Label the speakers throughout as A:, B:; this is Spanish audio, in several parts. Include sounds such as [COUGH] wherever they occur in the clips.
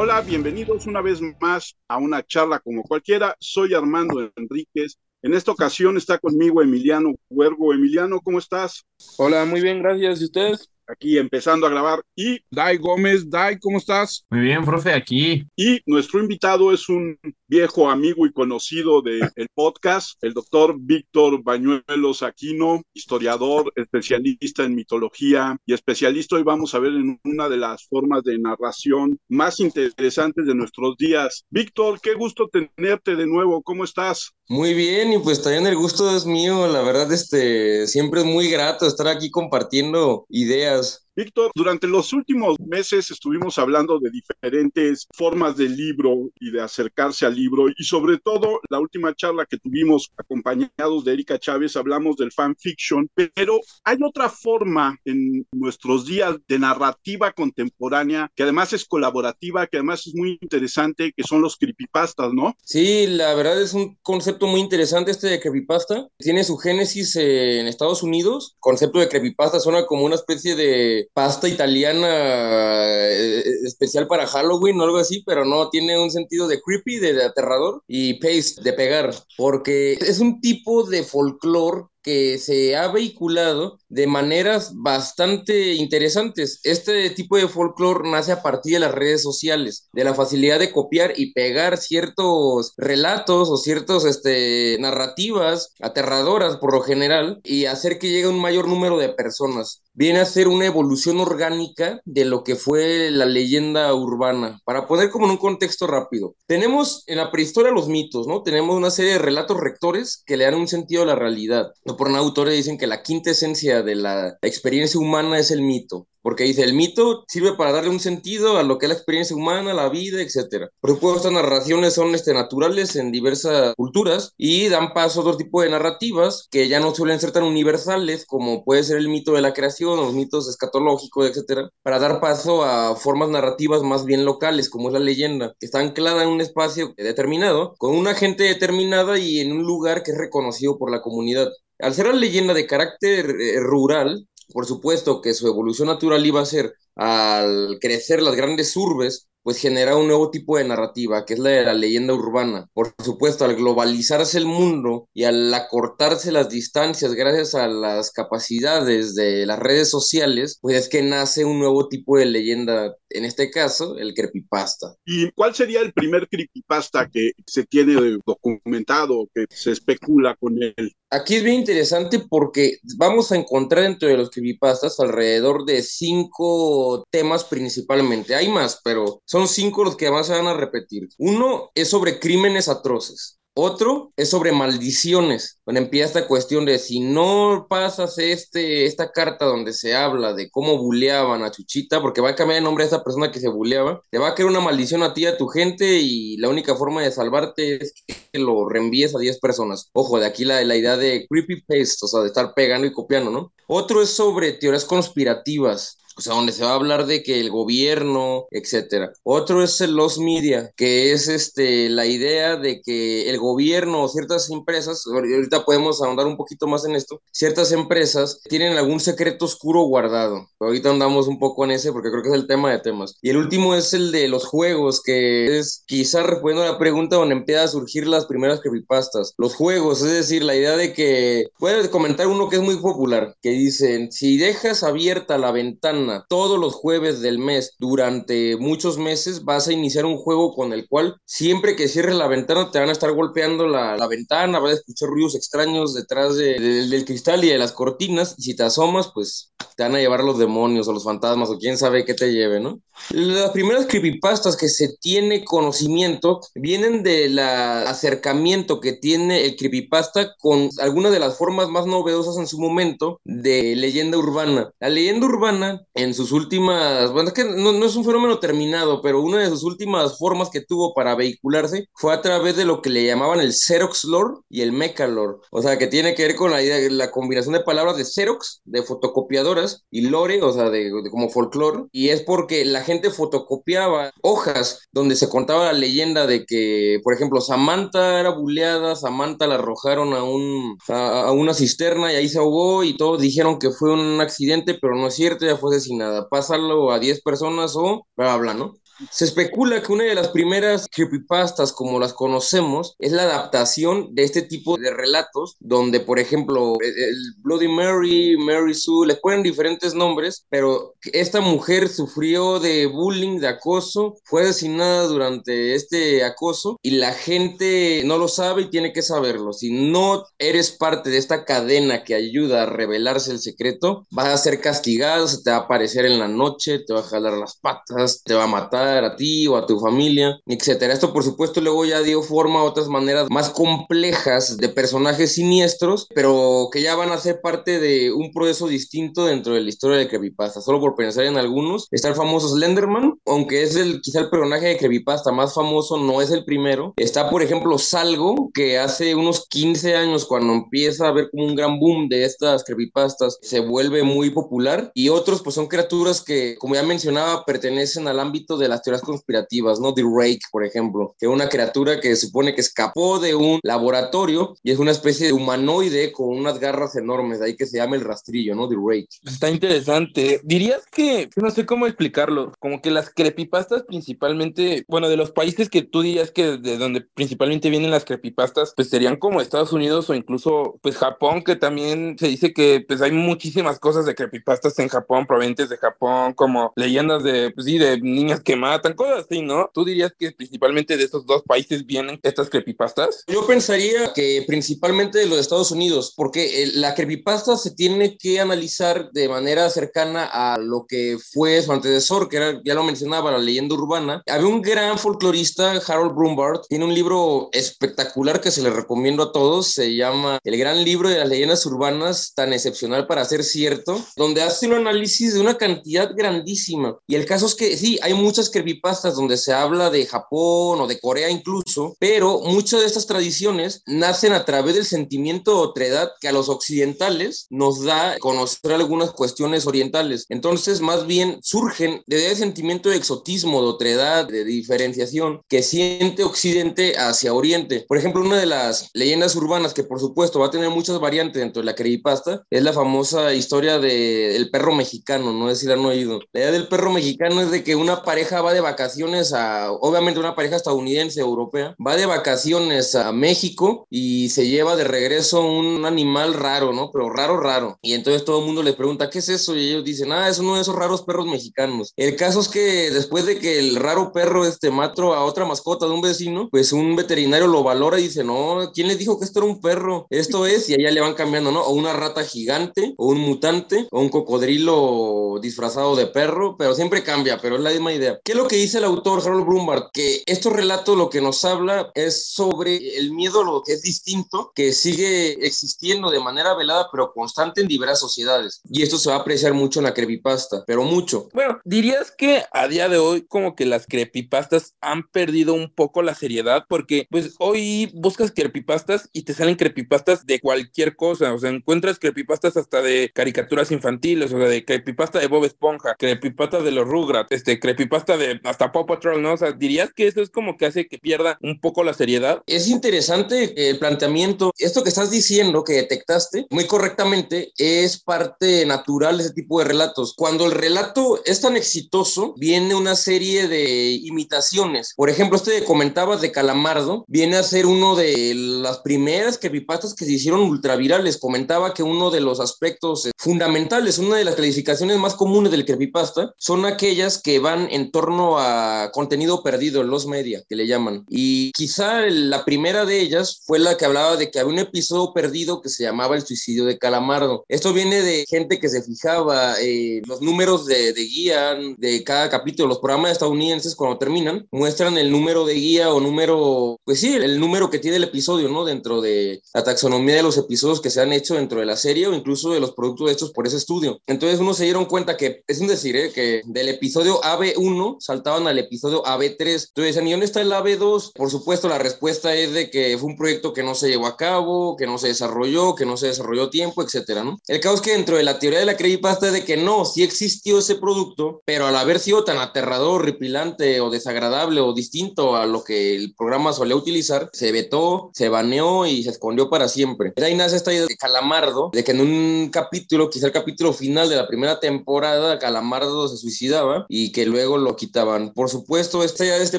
A: Hola, bienvenidos una vez más a una charla como cualquiera. Soy Armando Enríquez. En esta ocasión está conmigo Emiliano Huergo. Emiliano, ¿cómo estás?
B: Hola, muy bien, gracias. ¿Y ustedes?
A: Aquí empezando a grabar. Y Dai Gómez, Dai, ¿cómo estás?
C: Muy bien, profe, aquí.
A: Y nuestro invitado es un viejo amigo y conocido del podcast, el doctor Víctor Bañuelos Aquino, historiador, especialista en mitología y especialista. Hoy vamos a ver en una de las formas de narración más interesantes de nuestros días. Víctor, qué gusto tenerte de nuevo. ¿Cómo estás?
B: Muy bien, y pues también el gusto es mío. La verdad, este, siempre es muy grato estar aquí compartiendo ideas.
A: Víctor, durante los últimos meses estuvimos hablando de diferentes formas del libro y de acercarse al libro y sobre todo la última charla que tuvimos acompañados de Erika Chávez hablamos del fanfiction, pero hay otra forma en nuestros días de narrativa contemporánea que además es colaborativa, que además es muy interesante, que son los creepypastas, ¿no?
B: Sí, la verdad es un concepto muy interesante este de creepypasta. Tiene su génesis en Estados Unidos. El concepto de creepypasta suena como una especie de pasta italiana eh, especial para Halloween o algo así, pero no, tiene un sentido de creepy, de, aterrador y paste, de pegar, porque es un tipo de folclore que se ha vehiculado de maneras bastante interesantes. Este tipo de folclore nace a partir de las redes sociales, de la facilidad de copiar y pegar ciertos relatos o ciertas este, narrativas aterradoras por lo general y hacer que llegue un mayor número de personas. Viene a ser una evolución orgánica de lo que fue la leyenda urbana. Para poner como en un contexto rápido, tenemos en la prehistoria los mitos, ¿no? Tenemos una serie de relatos rectores que le dan un sentido a la realidad por un autores dicen que la quinta esencia de la experiencia humana es el mito porque dice, el mito sirve para darle un sentido a lo que es la experiencia humana, la vida, etc. Por supuesto, estas narraciones son este, naturales en diversas culturas y dan paso a otro tipo de narrativas que ya no suelen ser tan universales como puede ser el mito de la creación, los mitos escatológicos, etc. Para dar paso a formas narrativas más bien locales, como es la leyenda, que está anclada en un espacio determinado, con una gente determinada y en un lugar que es reconocido por la comunidad. Al ser la leyenda de carácter eh, rural, por supuesto que su evolución natural iba a ser al crecer las grandes urbes, pues genera un nuevo tipo de narrativa, que es la de la leyenda urbana. Por supuesto, al globalizarse el mundo y al acortarse las distancias gracias a las capacidades de las redes sociales, pues es que nace un nuevo tipo de leyenda, en este caso, el creepypasta.
A: ¿Y cuál sería el primer creepypasta que se tiene documentado, que se especula con él?
B: Aquí es bien interesante porque vamos a encontrar dentro de los creepypastas alrededor de cinco temas principalmente. Hay más, pero son cinco los que más se van a repetir. Uno es sobre crímenes atroces. Otro es sobre maldiciones, donde empieza esta cuestión de si no pasas este, esta carta donde se habla de cómo buleaban a Chuchita, porque va a cambiar el nombre de esa persona que se buleaba, te va a caer una maldición a ti y a tu gente y la única forma de salvarte es que lo reenvíes a 10 personas. Ojo, de aquí la, la idea de creepy paste, o sea, de estar pegando y copiando, ¿no? Otro es sobre teorías conspirativas o sea, donde se va a hablar de que el gobierno, etcétera. Otro es el los media, que es este la idea de que el gobierno o ciertas empresas, ahorita podemos ahondar un poquito más en esto, ciertas empresas tienen algún secreto oscuro guardado. Ahorita andamos un poco en ese porque creo que es el tema de temas. Y el último es el de los juegos, que es quizás respondiendo a la pregunta donde empieza a surgir las primeras creepypastas. Los juegos, es decir, la idea de que, puedes comentar uno que es muy popular, que dicen, si dejas abierta la ventana todos los jueves del mes durante muchos meses, vas a iniciar un juego con el cual siempre que cierres la ventana te van a estar golpeando la, ventana, vas a escuchar ruidos extraños detrás del cristal y de las cortinas, y si te asomas, pues te van a llevar los demonios o los fantasmas o quién sabe qué te lleve, ¿no? Las primeras creepypastas que se tiene conocimiento vienen del acercamiento que tiene el creepypasta con algunas de las formas más novedosas en su momento de leyenda urbana. La leyenda urbana en sus últimas, bueno, es que no, es un fenómeno terminado, pero una de sus últimas formas que tuvo para vehicularse fue a través de lo que le llamaban el Xerox lore y el Mecha lore. O sea, que tiene que ver con la, idea, la combinación de palabras de Xerox, de fotocopiadoras, y lore, o sea, de, como folclore. Y es porque la gente fotocopiaba hojas donde se contaba la leyenda de que, por ejemplo, Samantha era buleada, Samantha la arrojaron a, un, a, una cisterna y ahí se ahogó y todos dijeron que fue un accidente, pero no es cierto, ya fue nada, pásalo a 10 personas o bla, bla, ¿no? Se especula que una de las primeras creepypastas como las conocemos es la adaptación de este tipo de relatos, donde por ejemplo el Bloody Mary, Mary Sue, le ponen diferentes nombres, pero esta mujer sufrió de bullying, de acoso, fue asesinada durante este acoso y la gente no lo sabe y tiene que saberlo. Si no eres parte de esta cadena que ayuda a revelarse el secreto, vas a ser castigado, se te va a aparecer en la noche, te va a jalar las patas, te va a matar a ti o a tu familia, etcétera. Esto por supuesto luego ya dio forma a otras maneras más complejas de personajes siniestros, pero que ya van a ser parte de un proceso distinto dentro de la historia de Creepypasta. Solo por pensar en algunos, está el famoso Slenderman, aunque es el quizá el personaje de Creepypasta más famoso, no es el primero. Está por ejemplo Salgo, que hace unos 15 años cuando empieza a haber como un gran boom de estas creepypastas, se vuelve muy popular y otros pues son criaturas que como ya mencionaba pertenecen al ámbito de las teorías conspirativas, ¿no? The Rake, por ejemplo, que es una criatura que se supone que escapó de un laboratorio y es una especie de humanoide con unas garras enormes, de ahí que se llama el rastrillo, ¿no? The Rake.
C: Está interesante. Dirías que, no sé cómo explicarlo, como que las creepypastas principalmente, bueno, de los países que tú dirías que de donde principalmente vienen las creepypastas, pues serían como Estados Unidos o incluso pues Japón, que también se dice que pues hay muchísimas cosas de creepypastas en Japón, provenientes de Japón, como leyendas de, pues sí, de niñas que matan, cosas así, ¿no? ¿Tú dirías que principalmente de esos dos países vienen estas creepypastas?
B: Yo pensaría que principalmente de los Estados Unidos, porque la creepypasta se tiene que analizar de manera cercana a lo que fue su antecesor, que era, ya lo mencionaba, la leyenda urbana. Había un gran folclorista, Harold Brumbart, tiene un libro espectacular que se le recomiendo a todos, se llama El gran libro de las leyendas urbanas, tan excepcional para ser cierto, donde hace un análisis de una cantidad grandísima. Y el caso es que sí, hay muchas creepypastas donde se habla de Japón o de Corea incluso, pero muchas de estas tradiciones nacen a través del sentimiento de otredad que a los occidentales nos da conocer algunas cuestiones orientales. Entonces, más bien surgen de ese sentimiento de exotismo, de otredad, de diferenciación que siente Occidente hacia Oriente. Por ejemplo, una de las leyendas urbanas que por supuesto va a tener muchas variantes dentro de la creepypasta es la famosa historia del perro mexicano, no sé si la han oído. La idea del perro mexicano es de que una pareja va de vacaciones a, obviamente una pareja estadounidense, europea, va de vacaciones a México y se lleva de regreso un animal raro, ¿no? Pero raro, raro. Y entonces todo el mundo le pregunta, ¿qué es eso? Y ellos dicen, ah, es uno de esos raros perros mexicanos. El caso es que después de que el raro perro este mató a otra mascota de un vecino, pues un veterinario lo valora y dice, no, ¿quién les dijo que esto era un perro? Esto es, y allá le van cambiando, ¿no? O una rata gigante, o un mutante, o un cocodrilo disfrazado de perro, pero siempre cambia, pero es la misma idea. ¿Qué es lo que dice el autor Harold Brumbart? Que estos relatos lo que nos habla es sobre el miedo a lo que es distinto, que sigue existiendo de manera velada, pero constante en diversas sociedades. Y esto se va a apreciar mucho en la creepypasta, pero mucho.
C: Bueno, dirías que a día de hoy como que las creepypastas han perdido un poco la seriedad porque pues hoy buscas creepypastas y te salen creepypastas de cualquier cosa, o sea, encuentras creepypastas hasta de caricaturas infantiles, o sea, de creepypasta de Bob Esponja, creepypasta de los Rugrats, este creepypasta de hasta Paw Patrol, ¿no? O sea, dirías que eso es como que hace que pierda un poco la seriedad.
B: Es interesante el planteamiento, esto que estás diciendo que detectaste muy correctamente es parte natural de ese tipo de relatos. Cuando el relato es tan exitoso, viene una serie de imitaciones. Por ejemplo, este que comentabas de Calamardo viene a ser uno de las primeras creepypastas que se hicieron ultravirales. Comentaba que uno de los aspectos eh, fundamentales, una de las clasificaciones más comunes del creepypasta son aquellas que van en torno a contenido perdido, los media, que le llaman. Y quizá la primera de ellas fue la que hablaba de que había un episodio perdido que se llamaba El suicidio de Calamardo. Esto viene de gente que se fijaba eh, los números de, de guía de cada capítulo. Los programas estadounidenses cuando terminan muestran el número de guía o número, pues sí, el número que tiene el episodio, ¿no? Dentro de la taxonomía de los episodios que se han hecho dentro de la serie o incluso de los productos hechos por ese estudio. Entonces uno se dieron cuenta que, es un decir, ¿eh? que del episodio AB1 saltaban al episodio AB3. Entonces, ¿y dónde está el AB2? Por supuesto, la respuesta es de que fue un proyecto que no se llevó a cabo, que no se desarrolló, que no se desarrolló tiempo, etcétera, ¿no? El caso es que dentro de la teoría de la creepypasta es de que no, sí existió ese producto, pero al haber sido tan aterrador, repilante o desagradable o distinto a lo que el programa solía utilizar, se vetó, se baneó y se escondió para siempre. De ahí nace esta idea de Calamardo, de que en un capítulo, quizá el capítulo final de la primera temporada, Calamardo se suicidaba y que luego lo quitó Por supuesto, este, este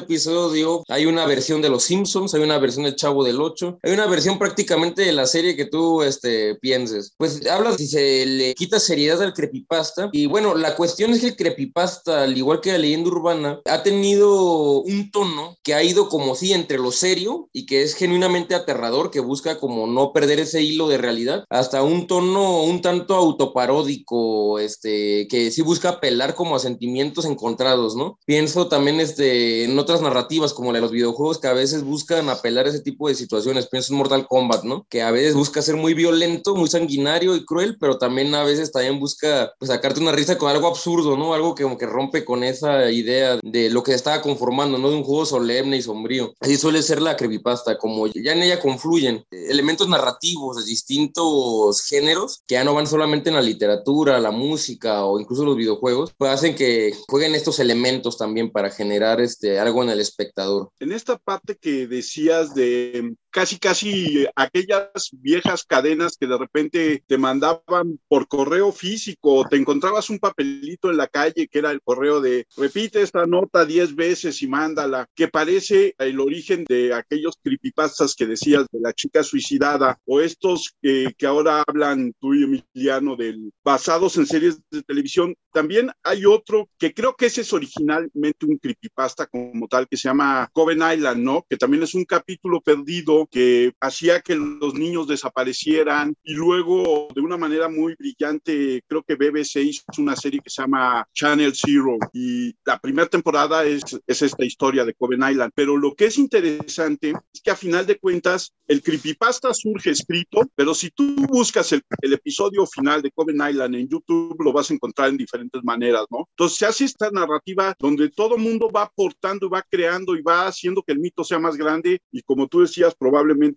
B: episodio hay una versión de Los Simpsons, hay una versión de Chavo del 8, hay una versión prácticamente de la serie que tú este, pienses. Pues habla si se le quita seriedad al creepypasta. Y bueno, la cuestión es que el creepypasta, al igual que la leyenda urbana, ha tenido un tono que ha ido como si entre lo serio y que es genuinamente aterrador, que busca como no perder ese hilo de realidad, hasta un tono un tanto autoparódico, este, que sí busca apelar como a sentimientos encontrados, ¿no? Pienso también este, en otras narrativas como la de los videojuegos que a veces buscan apelar a ese tipo de situaciones. Pienso en Mortal Kombat, ¿no? Que a veces busca ser muy violento, muy sanguinario y cruel, pero también a veces también busca pues, sacarte una risa con algo absurdo, ¿no? Algo que como que rompe con esa idea de lo que estaba conformando, ¿no? De un juego solemne y sombrío. Así suele ser la creepypasta, como ya en ella confluyen elementos narrativos de distintos géneros que ya no van solamente en la literatura, la música o incluso los videojuegos, pues hacen que jueguen estos elementos también para generar este, algo en el espectador.
A: En esta parte que decías de casi, casi aquellas viejas cadenas que de repente te mandaban por correo físico, te encontrabas un papelito en la calle que era el correo de repite esta nota diez veces y mándala, que parece el origen de aquellos creepypastas que decías de la chica suicidada o estos que, que ahora hablan tú y Emiliano del basados en series de televisión. También hay otro que creo que ese es originalmente un creepypasta como tal que se llama Coven Island, ¿no? Que también es un capítulo perdido que hacía que los niños desaparecieran y luego de una manera muy brillante, creo que BBC hizo una serie que se llama Channel Zero y la primera temporada es, es esta historia de Coven Island. Pero lo que es interesante es que a final de cuentas el creepypasta surge escrito, pero si tú buscas el, el episodio final de Coven Island en YouTube lo vas a encontrar en diferentes maneras, ¿no? Entonces se hace esta narrativa donde todo mundo va aportando y va creando y va haciendo que el mito sea más grande y como tú decías, probablemente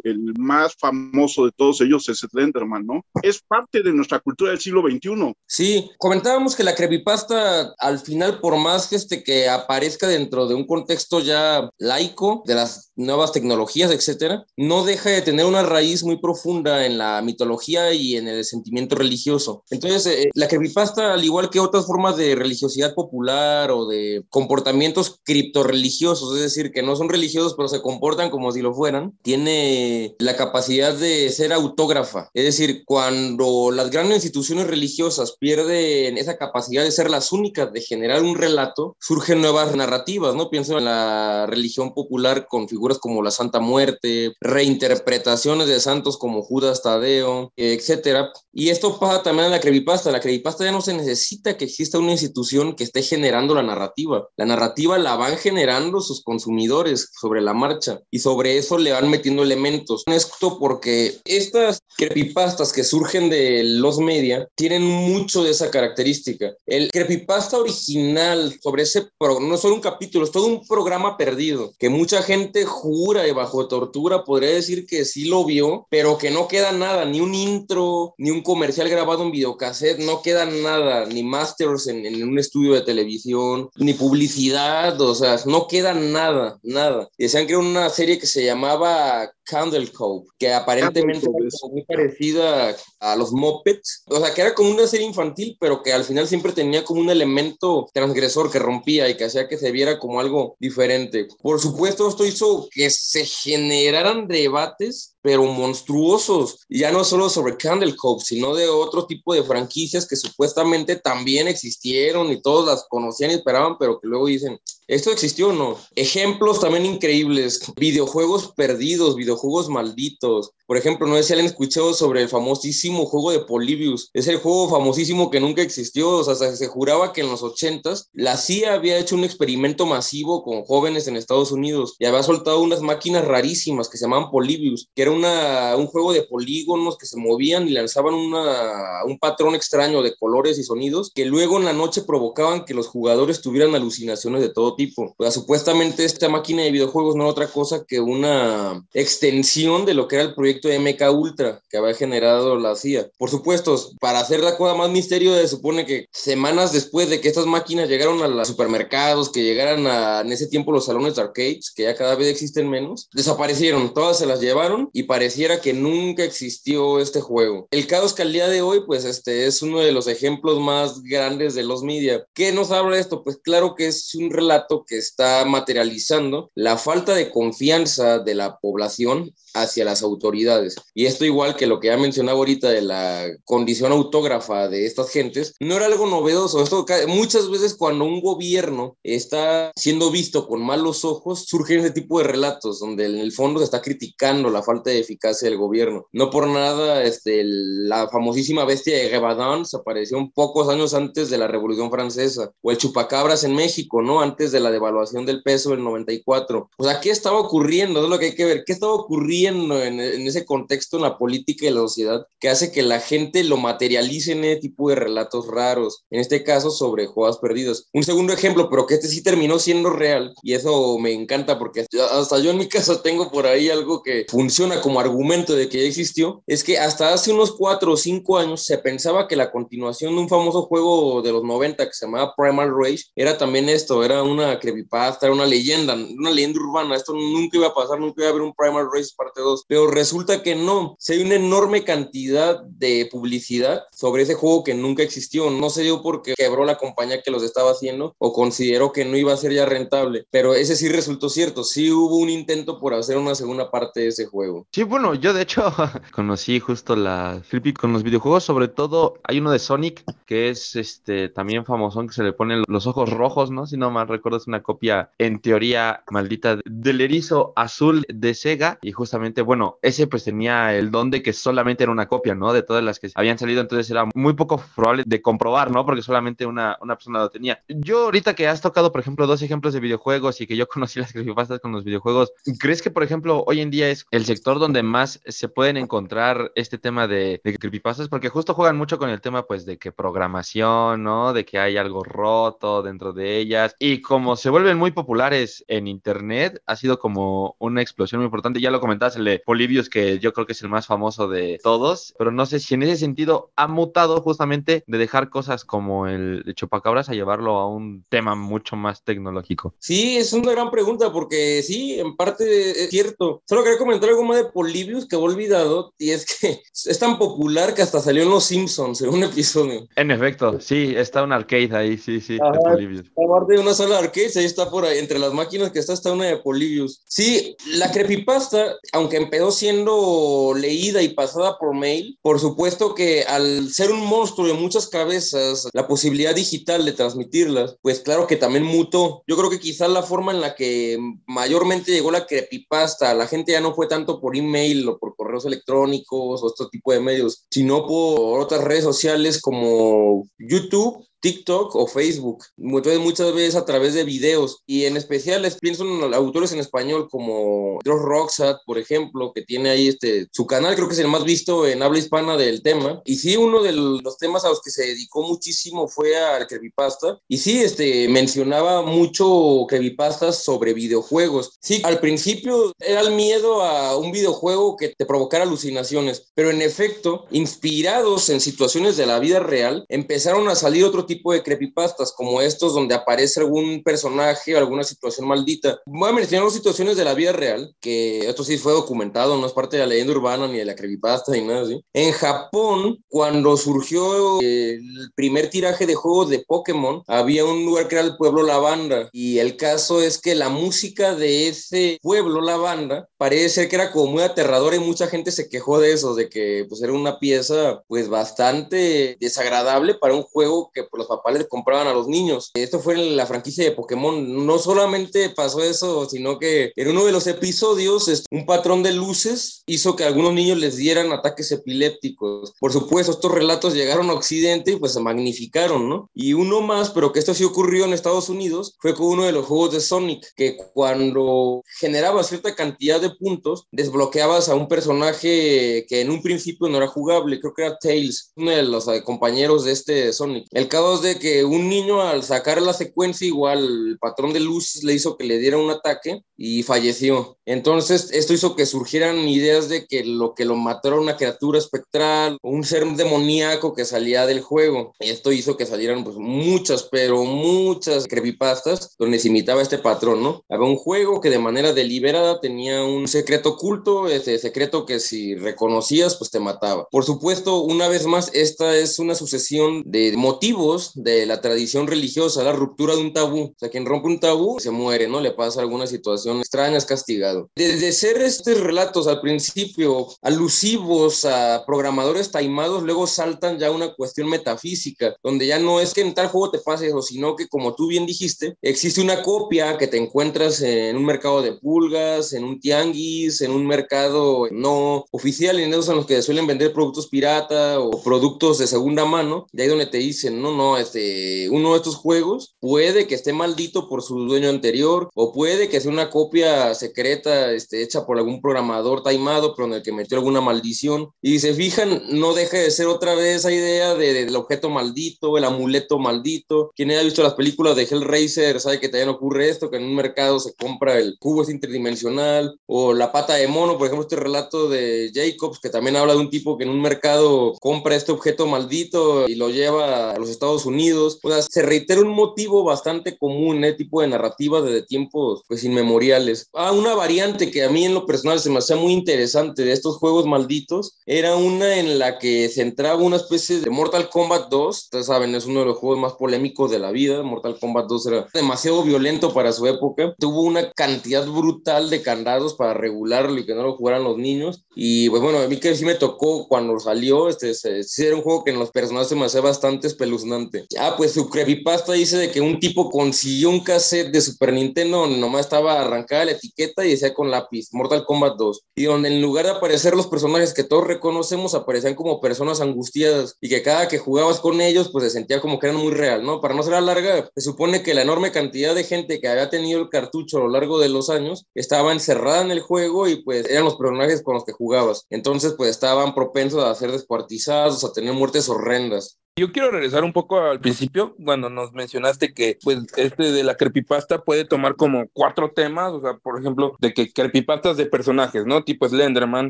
A: el más famoso de todos ellos es Slenderman, ¿no? Es parte de nuestra cultura del siglo XXI.
B: Sí, comentábamos que la creepypasta al final, por más que, este, que aparezca dentro de un contexto ya laico, de las nuevas tecnologías, etcétera, no deja de tener una raíz muy profunda en la mitología y en el sentimiento religioso. Entonces, eh, la creepypasta, al igual que otras formas de religiosidad popular o de comportamientos criptoreligiosos, es decir, que no son religiosos pero se comportan como si lo fueran, tiene la capacidad de ser autógrafa. Es decir, cuando las grandes instituciones religiosas pierden esa capacidad de ser las únicas de generar un relato, surgen nuevas narrativas, ¿no? Pienso en la religión popular con figuras como la Santa Muerte, reinterpretaciones de santos como Judas Tadeo, etcétera. Y esto pasa también en la creepypasta. La creepypasta ya no se necesita que exista una institución que esté generando la narrativa. La narrativa la van generando sus consumidores sobre la marcha y sobre eso le van metiendo elementos. Esto porque estas creepypastas que surgen de los media tienen mucho de esa característica. El creepypasta original sobre ese no solo un capítulo, es todo un programa perdido que mucha gente jura y bajo tortura podría decir que sí lo vio, pero que no queda nada, ni un intro, ni un comercial grabado en videocassette, no queda nada, ni masters en, en un estudio de televisión, ni publicidad, o sea, no queda nada, nada. Y decían que era una serie que se llamaba back. Candle Cove, que aparentemente era muy parecida a los Muppets, o sea, que era como una serie infantil, pero que al final siempre tenía como un elemento transgresor que rompía y que hacía que se viera como algo diferente. Por supuesto, esto hizo que se generaran debates pero monstruosos, ya no solo sobre Candle Cove, sino de otro tipo de franquicias que supuestamente también existieron y todos las conocían y esperaban, pero que luego dicen, ¿esto existió o no? Ejemplos también increíbles, videojuegos perdidos, videojuegos malditos. Por ejemplo, no sé si han escuchado sobre el famosísimo juego de Polybius. Es el juego famosísimo que nunca existió. O sea, se juraba que en los 80s la CIA había hecho un experimento masivo con jóvenes en Estados Unidos y había soltado unas máquinas rarísimas que se llamaban Polybius, que era una, un juego de polígonos que se movían y lanzaban una, un patrón extraño de colores y sonidos que luego en la noche provocaban que los jugadores tuvieran alucinaciones de todo tipo. O sea, supuestamente esta máquina de videojuegos no era otra cosa que una extensión de lo que era el proyecto de MK Ultra que había generado la CIA. Por supuesto, para hacer la cosa más misterio, se supone que semanas después de que estas máquinas llegaron a los supermercados, que llegaran a, en ese tiempo los salones de arcades, que ya cada vez existen menos, desaparecieron, todas se las llevaron y pareciera que nunca existió este juego. El caos que al día de hoy, pues este es uno de los ejemplos más grandes de los media. ¿Qué nos habla esto? Pues claro que es un relato que está materializando la falta de confianza de la población hacia las autoridades. Y esto igual que lo que ya mencionaba ahorita de la condición autógrafa de estas gentes, no era algo novedoso. Esto muchas veces cuando un gobierno está siendo visto con malos ojos, surgen ese tipo de relatos donde en el fondo se está criticando la falta de eficacia del gobierno. No por nada, este, la famosísima bestia de Gabadán se apareció pocos años antes de la Revolución Francesa, o el chupacabras en México, ¿no? Antes de la devaluación del peso del 94. O sea, ¿qué estaba ocurriendo? Es lo que hay que ver. ¿Qué estaba ocurriendo? En, ese contexto en la política y la sociedad que hace que la gente lo materialice en ese tipo de relatos raros, en este caso sobre jugadas perdidas. Un segundo ejemplo, pero que este sí terminó siendo real y eso me encanta porque hasta yo en mi caso tengo por ahí algo que funciona como argumento de que ya existió, es que hasta hace unos cuatro o cinco años se pensaba que la continuación de un famoso juego de los 90 que se llamaba Primal Rage era también esto, era una creepypasta, era una leyenda, una leyenda urbana, esto nunca iba a pasar, nunca iba a haber un Primal Parte pero resulta que no. Se hay una enorme cantidad de publicidad sobre ese juego que nunca existió. No se dio porque quebró la compañía que los estaba haciendo o consideró que no iba a ser ya rentable. Pero ese sí resultó cierto. Sí hubo un intento por hacer una segunda parte de ese juego.
D: Sí, bueno, yo de hecho [LAUGHS] conocí justo la Flippy con los videojuegos. Sobre todo hay uno de Sonic que es este también famoso que se le ponen los ojos rojos, ¿no? Si no mal recuerdo es una copia en teoría maldita del erizo azul de Sega y justamente bueno, ese pues tenía el don de que solamente era una copia, ¿no? De todas las que habían salido, entonces era muy poco probable de comprobar, ¿no? Porque solamente una, una persona lo tenía. Yo ahorita que has tocado, por ejemplo, dos ejemplos de videojuegos y que yo [LAUGHS] conocí las creepypastas con los videojuegos, ¿crees que, por ejemplo, hoy en día es el sector donde más se pueden encontrar este tema de, de creepypastas? Porque justo juegan mucho con el tema, pues, de que programación, ¿no? De que hay algo roto dentro de ellas. Y como se vuelven muy populares en Internet, ha sido como una explosión muy importante. Ya lo comentabas el de Polibius, que yo creo que es el más famoso de todos, pero no sé si en ese sentido ha mutado justamente de dejar cosas como el de chupacabras a llevarlo a un tema mucho más tecnológico.
B: Sí, es una gran pregunta porque sí, en parte es cierto. Solo quería comentar algo más de Polibius que he olvidado y es que [LAUGHS] es tan popular que hasta salió en Los Simpsons en un episodio.
D: En efecto, sí, está un arcade ahí, sí, sí,
B: de Polybius. Aparte de una sola arcade, ahí está por ahí, entre las máquinas que está, está una de Polibius. Sí, la creepypasta, aunque que empezó siendo leída y pasada por mail, por supuesto que al ser un monstruo de muchas cabezas, la posibilidad digital de transmitirlas, pues claro que también mutó. Yo creo que quizás la forma en la que mayormente llegó la creepypasta, la gente ya no fue tanto por email o por correos electrónicos o este tipo de medios, sino por otras redes sociales como YouTube TikTok o Facebook, muchas, muchas veces a través de videos. Y en especial les pienso en autores en español como Dross Roxat, por ejemplo, que tiene ahí este, su canal creo que es el más visto en habla hispana del tema. Y sí, uno de los temas a los que se dedicó muchísimo fue al creepypasta. Y sí, este, mencionaba mucho creepypastas sobre videojuegos. Sí, al principio era el miedo a un videojuego que te provocara alucinaciones, pero en efecto, inspirados en situaciones de la vida real, empezaron a salir otro tipo tipo de creepypastas como estos donde aparece algún personaje o alguna situación maldita. Voy a mencionar dos situaciones de la vida real, que esto sí fue documentado, no es parte de la leyenda urbana ni de la creepypasta ni nada así. En Japón, cuando surgió el primer tiraje de juegos de Pokémon, había un lugar que era el pueblo Lavanda y el caso es que la música de ese pueblo Lavanda parece ser que era como muy aterradora y mucha gente se quejó de eso, de que pues era una pieza pues bastante desagradable para un juego que por los papás les compraban a los niños. Esto fue en la franquicia de Pokémon. No solamente pasó eso, sino que en uno de los episodios un patrón de luces hizo que algunos niños les dieran ataques epilépticos. Por supuesto, estos relatos llegaron a Occidente y pues se magnificaron, ¿no? Y uno más, pero que esto sí ocurrió en Estados Unidos, fue con uno de los juegos de Sonic, que cuando generaba cierta cantidad de puntos, desbloqueabas a un personaje que en un principio no era jugable, creo que era Tails, uno de los eh, compañeros de este Sonic. El caso de que un niño al sacar la secuencia igual el patrón de luz le hizo que le diera un ataque y falleció. Entonces esto hizo que surgieran ideas de que lo que lo mató era una criatura espectral, un ser demoníaco que salía del juego. Y esto hizo que salieran pues muchas, pero muchas creepypastas donde se imitaba este patrón, ¿no? Había un juego que de manera deliberada tenía un secreto oculto, ese secreto que si reconocías pues te mataba. Por supuesto, una vez más, esta es una sucesión de motivos de la tradición religiosa, la ruptura de un tabú. O sea, quien rompe un tabú se muere, ¿no? Le pasa alguna situación extraña, es castigado. Desde ser estos relatos al principio alusivos a programadores taimados, luego saltan ya una cuestión metafísica, donde ya no es que en tal juego te pase eso, sino que como tú bien dijiste, existe una copia que te encuentras en un mercado de pulgas, en un tianguis, en un mercado no oficial, en esos en los que suelen vender productos pirata o productos de segunda mano, y ahí donde te dicen, no, no, este, uno de estos juegos puede que esté maldito por su dueño anterior, o puede que sea una copia secreta este, hecha por algún programador taimado, pero en el que metió alguna maldición. Y se fijan, no deja de ser otra vez esa idea de, del objeto maldito, el amuleto maldito. Quien haya visto las películas de Hellraiser sabe que también ocurre esto, que en un mercado se compra el cubo interdimensional, o la pata de mono, por ejemplo, este relato de Jacobs, que también habla de un tipo que en un mercado compra este objeto maldito y lo lleva a los Estados Unidos. O sea, se reitera un motivo bastante común este tipo de narrativa desde tiempos pues inmemoriales. Ah, una variante que a mí en lo personal se me hacía muy interesante de estos juegos malditos era una en la que se entraba una especie de Mortal Kombat 2. Ustedes saben, es uno de los juegos más polémicos de la vida. Mortal Kombat 2 era demasiado violento para su época. Tuvo una cantidad brutal de candados para regularlo y que no lo jugaran los niños. Y pues bueno, a mí que sí me tocó cuando salió, este, sí era un juego que en los personajes se me hacía bastante espeluznante. Ah, pues su creepypasta dice de que un tipo consiguió un cassette de Super Nintendo nomás estaba arrancada la etiqueta y decía con lápiz Mortal Kombat 2. Y donde en lugar de aparecer los personajes que todos reconocemos, aparecían como personas angustiadas y que cada que jugabas con ellos, pues se sentía como que eran muy real, ¿no? Para no ser larga, se supone que la enorme cantidad de gente que había tenido el cartucho a lo largo de los años estaba encerrada en el juego y pues eran los personajes con los que jugabas. Entonces, pues estaban propensos a ser descuartizados, a tener muertes horrendas.
C: Yo quiero regresar un poco al principio, cuando nos mencionaste que pues este de la creepypasta puede tomar como cuatro temas, o sea, por ejemplo, de que creepypastas de personajes, ¿no? Tipo Slenderman,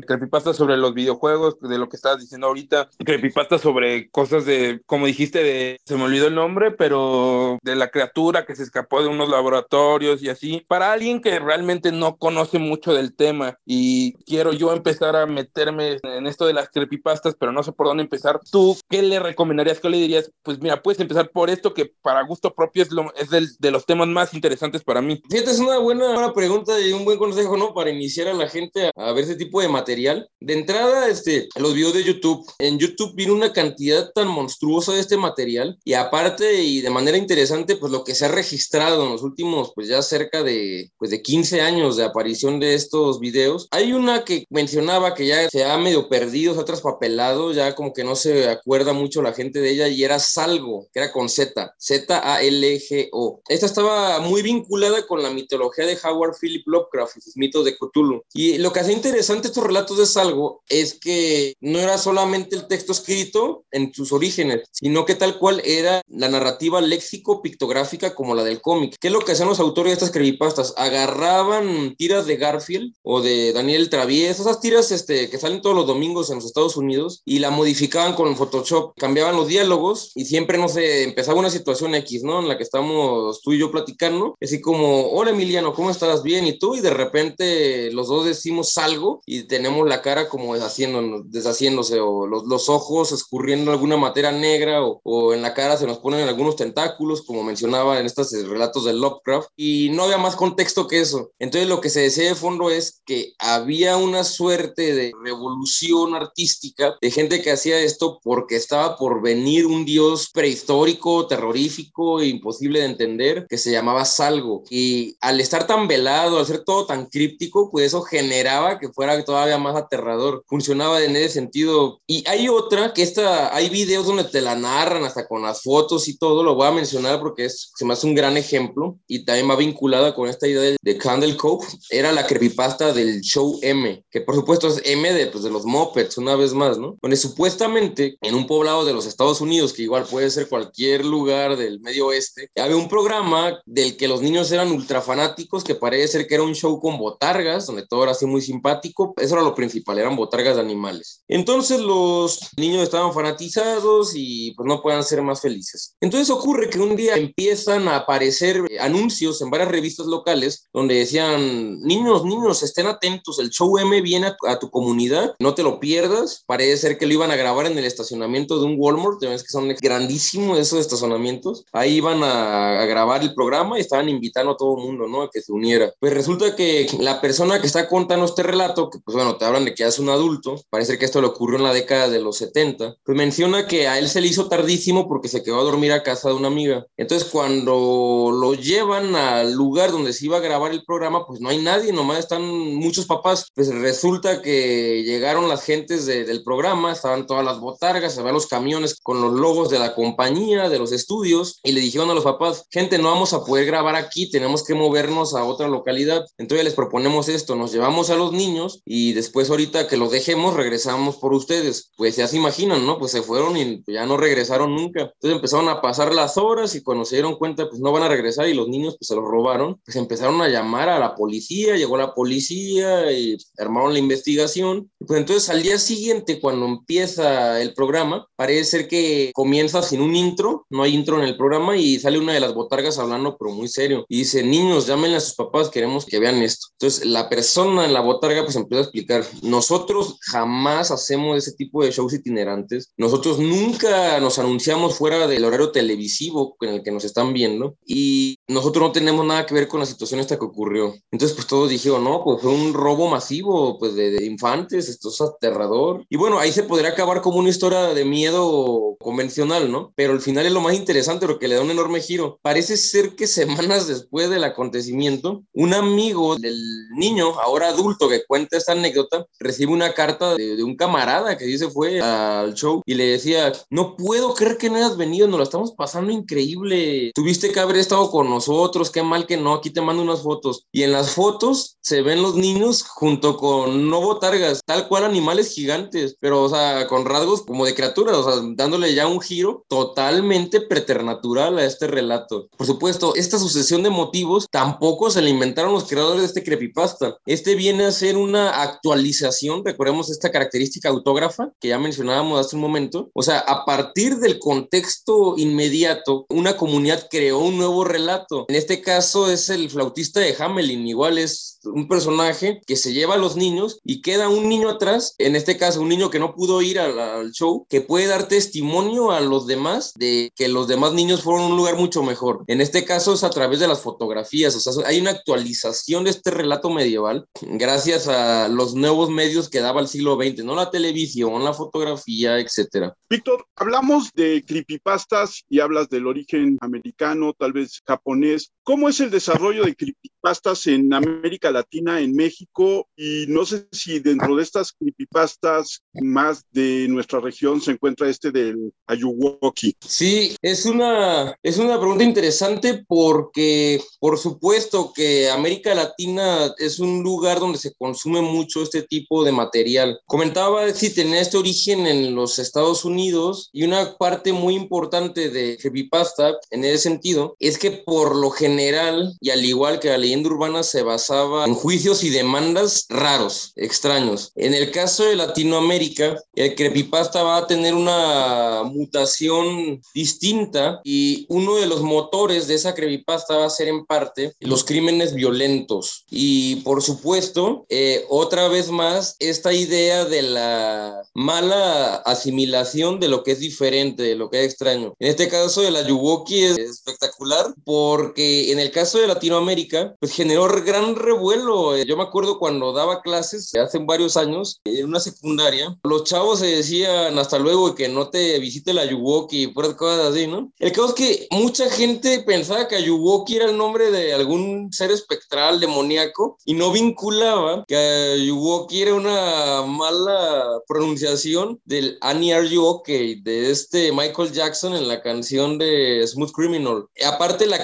C: creepypastas sobre los videojuegos, de lo que estabas diciendo ahorita, creepypastas sobre cosas de, como dijiste, de, se me olvidó el nombre, pero de la criatura que se escapó de unos laboratorios y así. Para alguien que realmente no conoce mucho del tema y quiero yo empezar a meterme en esto de las creepypastas, pero no sé por dónde empezar, ¿tú qué le recomendarías? Que le dirías, pues mira, puedes empezar por esto que para gusto propio es, lo, es del, de los temas más interesantes para mí?
B: Fíjate, es una buena, buena, pregunta y un buen consejo, ¿no? Para iniciar a la gente a, a, ver ese tipo de material. De entrada, este, los videos de YouTube. En YouTube viene una cantidad tan monstruosa de este material y aparte y de manera interesante, pues lo que se ha registrado en los últimos, pues ya cerca de, pues de 15 años de aparición de estos videos. Hay una que mencionaba que ya se ha medio perdido, se ha traspapelado, ya como que no se acuerda mucho la gente de ella y era Salgo, que era con Z, Z-A-L-G-O. Esta estaba muy vinculada con la mitología de Howard Philip Lovecraft y sus mitos de Cthulhu. Y lo que hace interesante estos relatos de Salgo es que no era solamente el texto escrito en sus orígenes, sino que tal cual era la narrativa léxico-pictográfica como la del cómic. ¿Qué es lo que hacían los autores de estas creepypastas? Agarraban tiras de Garfield o de Daniel Travieso, esas tiras este, que salen todos los domingos en los Estados Unidos, y la modificaban con Photoshop, cambiaban los diálogos y siempre, no sé, empezaba una situación X, ¿no? En la que estamos tú y yo platicando, así como, hola Emiliano, ¿cómo estás? Bien, ¿y tú? Y de repente los dos decimos algo y tenemos la cara como deshaciéndonos, deshaciéndose o los, los ojos escurriendo alguna materia negra o, o, en la cara se nos ponen algunos tentáculos, como mencionaba en estos relatos de Lovecraft, y no había más contexto que eso. Entonces lo que se decía de fondo es que había una suerte de revolución artística de gente que hacía esto porque estaba por venir un dios prehistórico, terrorífico e imposible de entender que se llamaba Salgo. Y al estar tan velado, al ser todo tan críptico, pues eso generaba que fuera todavía más aterrador. Funcionaba en ese sentido. Y hay otra que esta, hay videos donde te la narran hasta con las fotos y todo, lo voy a mencionar porque es, se me hace un gran ejemplo y también va vinculada con esta idea de, Candle Cove. Era la creepypasta del show M, que por supuesto es M de, pues, de los Muppets, una vez más, ¿no? Donde supuestamente en un poblado de los Estados Unidos, que igual puede ser cualquier lugar del medio oeste, había un programa del que los niños eran ultra fanáticos, que parece ser que era un show con botargas, donde todo era así muy simpático. Eso era lo principal, eran botargas de animales. Entonces los niños estaban fanatizados y pues no puedan ser más felices. Entonces ocurre que un día empiezan a aparecer anuncios en varias revistas locales donde decían, niños, niños, estén atentos, el show M viene a tu comunidad, no te lo pierdas. Parece ser que lo iban a grabar en el estacionamiento de un Walmart norte, ves que son grandísimos esos estacionamientos. Ahí iban a, grabar el programa y estaban invitando a todo el mundo, ¿no? A que se uniera. Pues resulta que la persona que está contando este relato, que pues bueno, te hablan de que es un adulto, parece que esto le ocurrió en la década de los 70, pues menciona que a él se le hizo tardísimo porque se quedó a dormir a casa de una amiga. Entonces cuando lo llevan al lugar donde se iba a grabar el programa, pues no hay nadie, nomás están muchos papás. Pues resulta que llegaron las gentes del programa, estaban todas las botargas, se ven los camiones con los logos de la compañía, de los estudios, y le dijeron a los papás, gente, no vamos a poder grabar aquí, tenemos que movernos a otra localidad. Entonces les proponemos esto, nos llevamos a los niños y después ahorita que los dejemos regresamos por ustedes. Pues ya se imaginan, ¿no? Pues se fueron y ya no regresaron nunca. Entonces empezaron a pasar las horas y cuando se dieron cuenta, pues no van a regresar y los niños pues se los robaron, pues empezaron a llamar a la policía, llegó la policía y armaron la investigación. Pues entonces al día siguiente, cuando empieza el programa, parece ser que comienza sin un intro, no hay intro en el programa y sale una de las botargas hablando pero muy serio. Y dice, niños, llámenle a sus papás, queremos que vean esto. Entonces la persona en la botarga pues empieza a explicar, nosotros jamás hacemos ese tipo de shows itinerantes, nosotros nunca nos anunciamos fuera del horario televisivo en el que nos están viendo y nosotros no tenemos nada que ver con la situación esta que ocurrió. Entonces pues todos dijeron, no, pues fue un robo masivo pues de, de infantes, esto es aterrador. Y bueno, ahí se podría acabar como una historia de miedo convencional, ¿no? Pero al final es lo más interesante porque le da un enorme giro. Parece ser que semanas después del acontecimiento, un amigo del niño, ahora adulto, que cuenta esta anécdota, recibe una carta de, un camarada que dice fue al show y le decía, no puedo creer que no hayas venido, nos lo estamos pasando increíble, tuviste que haber estado con nosotros, qué mal que no, aquí te mando unas fotos. Y en las fotos se ven los niños junto con no botargas, tal cual animales gigantes, pero o sea, con rasgos como de criaturas, o sea, dándole ya un giro totalmente preternatural a este relato. Por supuesto, esta sucesión de motivos tampoco se le inventaron los creadores de este creepypasta. Este viene a ser una actualización, recordemos esta característica autógrafa que ya mencionábamos hace un momento. O sea, a partir del contexto inmediato, una comunidad creó un nuevo relato. En este caso es el flautista de Hamelin, igual es un personaje que se lleva a los niños y queda un niño atrás, en este caso un niño que no pudo ir al, al show, que puede dar testimonio a los demás de que los demás niños fueron a un lugar mucho mejor. En este caso es a través de las fotografías, o sea, hay una actualización de este relato medieval gracias a los nuevos medios que daba el siglo XX, ¿no? La televisión, la fotografía, etcétera.
A: Víctor, hablamos de creepypastas y hablas del origen americano, tal vez japonés. ¿Cómo es el desarrollo de creepypastas en América Latina, en México? Y no sé si dentro de estas creepypastas más de nuestra región se encuentra este del Ayuwoki.
B: Sí, es una, es una pregunta interesante porque, por supuesto, que América Latina es un lugar donde se consume mucho este tipo de material. Comentaba si tenía este origen en los Estados Unidos y una parte muy importante de Creepypasta en ese sentido es que por lo general y al igual que la leyenda urbana se basaba en juicios y demandas raros, extraños. En el caso de Latinoamérica, el Creepypasta va a tener una mutación distinta y uno de los motores de esa Creepypasta va a ser en parte los crímenes violentos. Y por supuesto, eh, otra vez más, esta idea de la mala asimilación de lo que es diferente, de lo que es extraño. En este caso de la Yuwoki es espectacular porque en el caso de Latinoamérica, pues generó gran revuelo. Yo me acuerdo cuando daba clases hace varios años en una secundaria, los chavos se decían hasta luego que no te visite la Yuwoki y puras cosas así, ¿no? El caso es que mucha gente pensaba que Ayuwoki era el nombre de algún ser espectral, demoníaco, y no vinculaba que Ayuwoki era una mala pronunciación del Annie Are You Okay de este Michael Jackson en la canción de Smooth Criminal. Aparte, la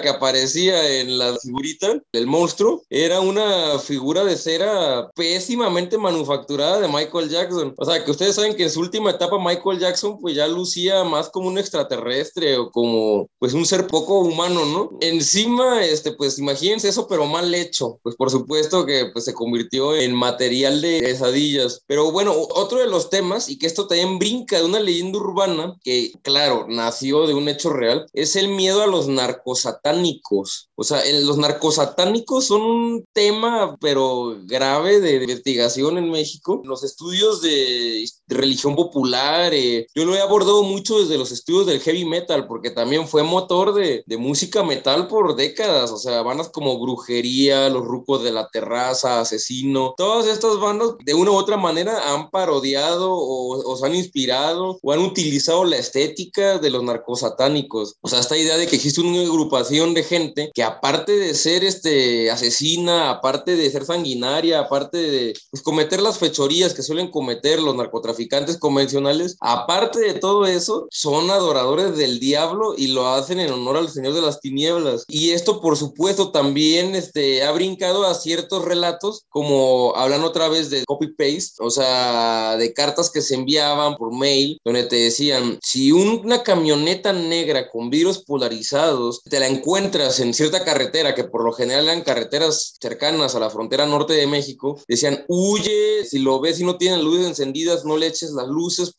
B: que aparecía en la figurita, el monstruo, era una figura de cera pésimamente manufacturada de Michael Jackson. O sea, que ustedes saben que en su última etapa Michael Jackson pues ya lucía más como un extraterrestre o como pues un ser poco humano, ¿no? Encima, este, pues imagínense eso, pero mal hecho. Pues por supuesto que pues se convirtió en material de pesadillas. Pero bueno, otro de los temas, y que esto también brinca de una leyenda urbana, que claro, nació de un hecho real, es el miedo a los narcosatánicos. O sea, los narcosatánicos son un tema, pero grave de investigación en México. Los estudios de, religión popular, eh, yo lo he abordado mucho desde los estudios del heavy metal, porque también fue motor de, de música metal por décadas. O sea, bandas como Brujería, Los Rucos de la Terraza, Asesino, todas estas bandas de una u otra manera han parodiado o, o se han inspirado o han utilizado la estética de los narcosatánicos. O sea, esta idea de que existe una agrupación de gente que aparte de ser este, asesina, aparte de ser sanguinaria, aparte de pues, cometer las fechorías que suelen cometer los narcotraficantes convencionales, aparte de todo eso, son adoradores del diablo y lo hacen en honor al Señor de las Tinieblas. Y esto, por supuesto, también este, ha brincado a ciertos relatos, como hablan otra vez de copy-paste, o sea, de cartas que se enviaban por mail, donde te decían, si una camioneta negra con vidrios polarizados te la encuentras en cierta carretera, que por lo general eran carreteras cercanas a la frontera norte de México, decían, huye, si lo ves y no tienen luces encendidas, no le eches las luces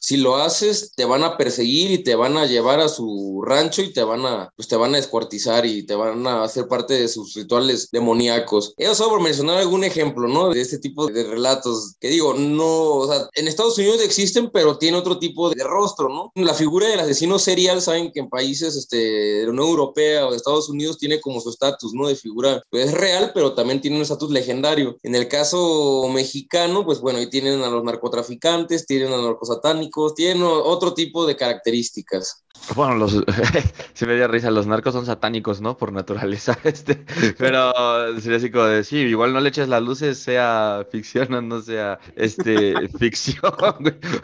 B: si lo haces te van a perseguir y te van a llevar a su rancho y te van a, pues te van a descuartizar y te van a hacer parte de sus rituales demoníacos. Eso solo por mencionar algún ejemplo, ¿no? De este tipo de relatos que digo, no, o sea, en Estados Unidos existen, pero tiene otro tipo de rostro, ¿no? La figura del asesino serial, saben que en países este, de la Unión Europea o de Estados Unidos tiene como su estatus, ¿no? De figura, pues es real, pero también tiene un estatus legendario. En el caso mexicano, pues bueno, ahí tienen a los narcotraficantes, tienen a los narcosatánicos, tienen otro tipo de características.
D: Bueno, los, [LAUGHS] se me dio risa, los narcos son satánicos, ¿no? Por naturaleza, [LAUGHS] este, pero sería así como de, sí, igual no le eches las luces, sea ficción o no sea, este, [LAUGHS] ficción,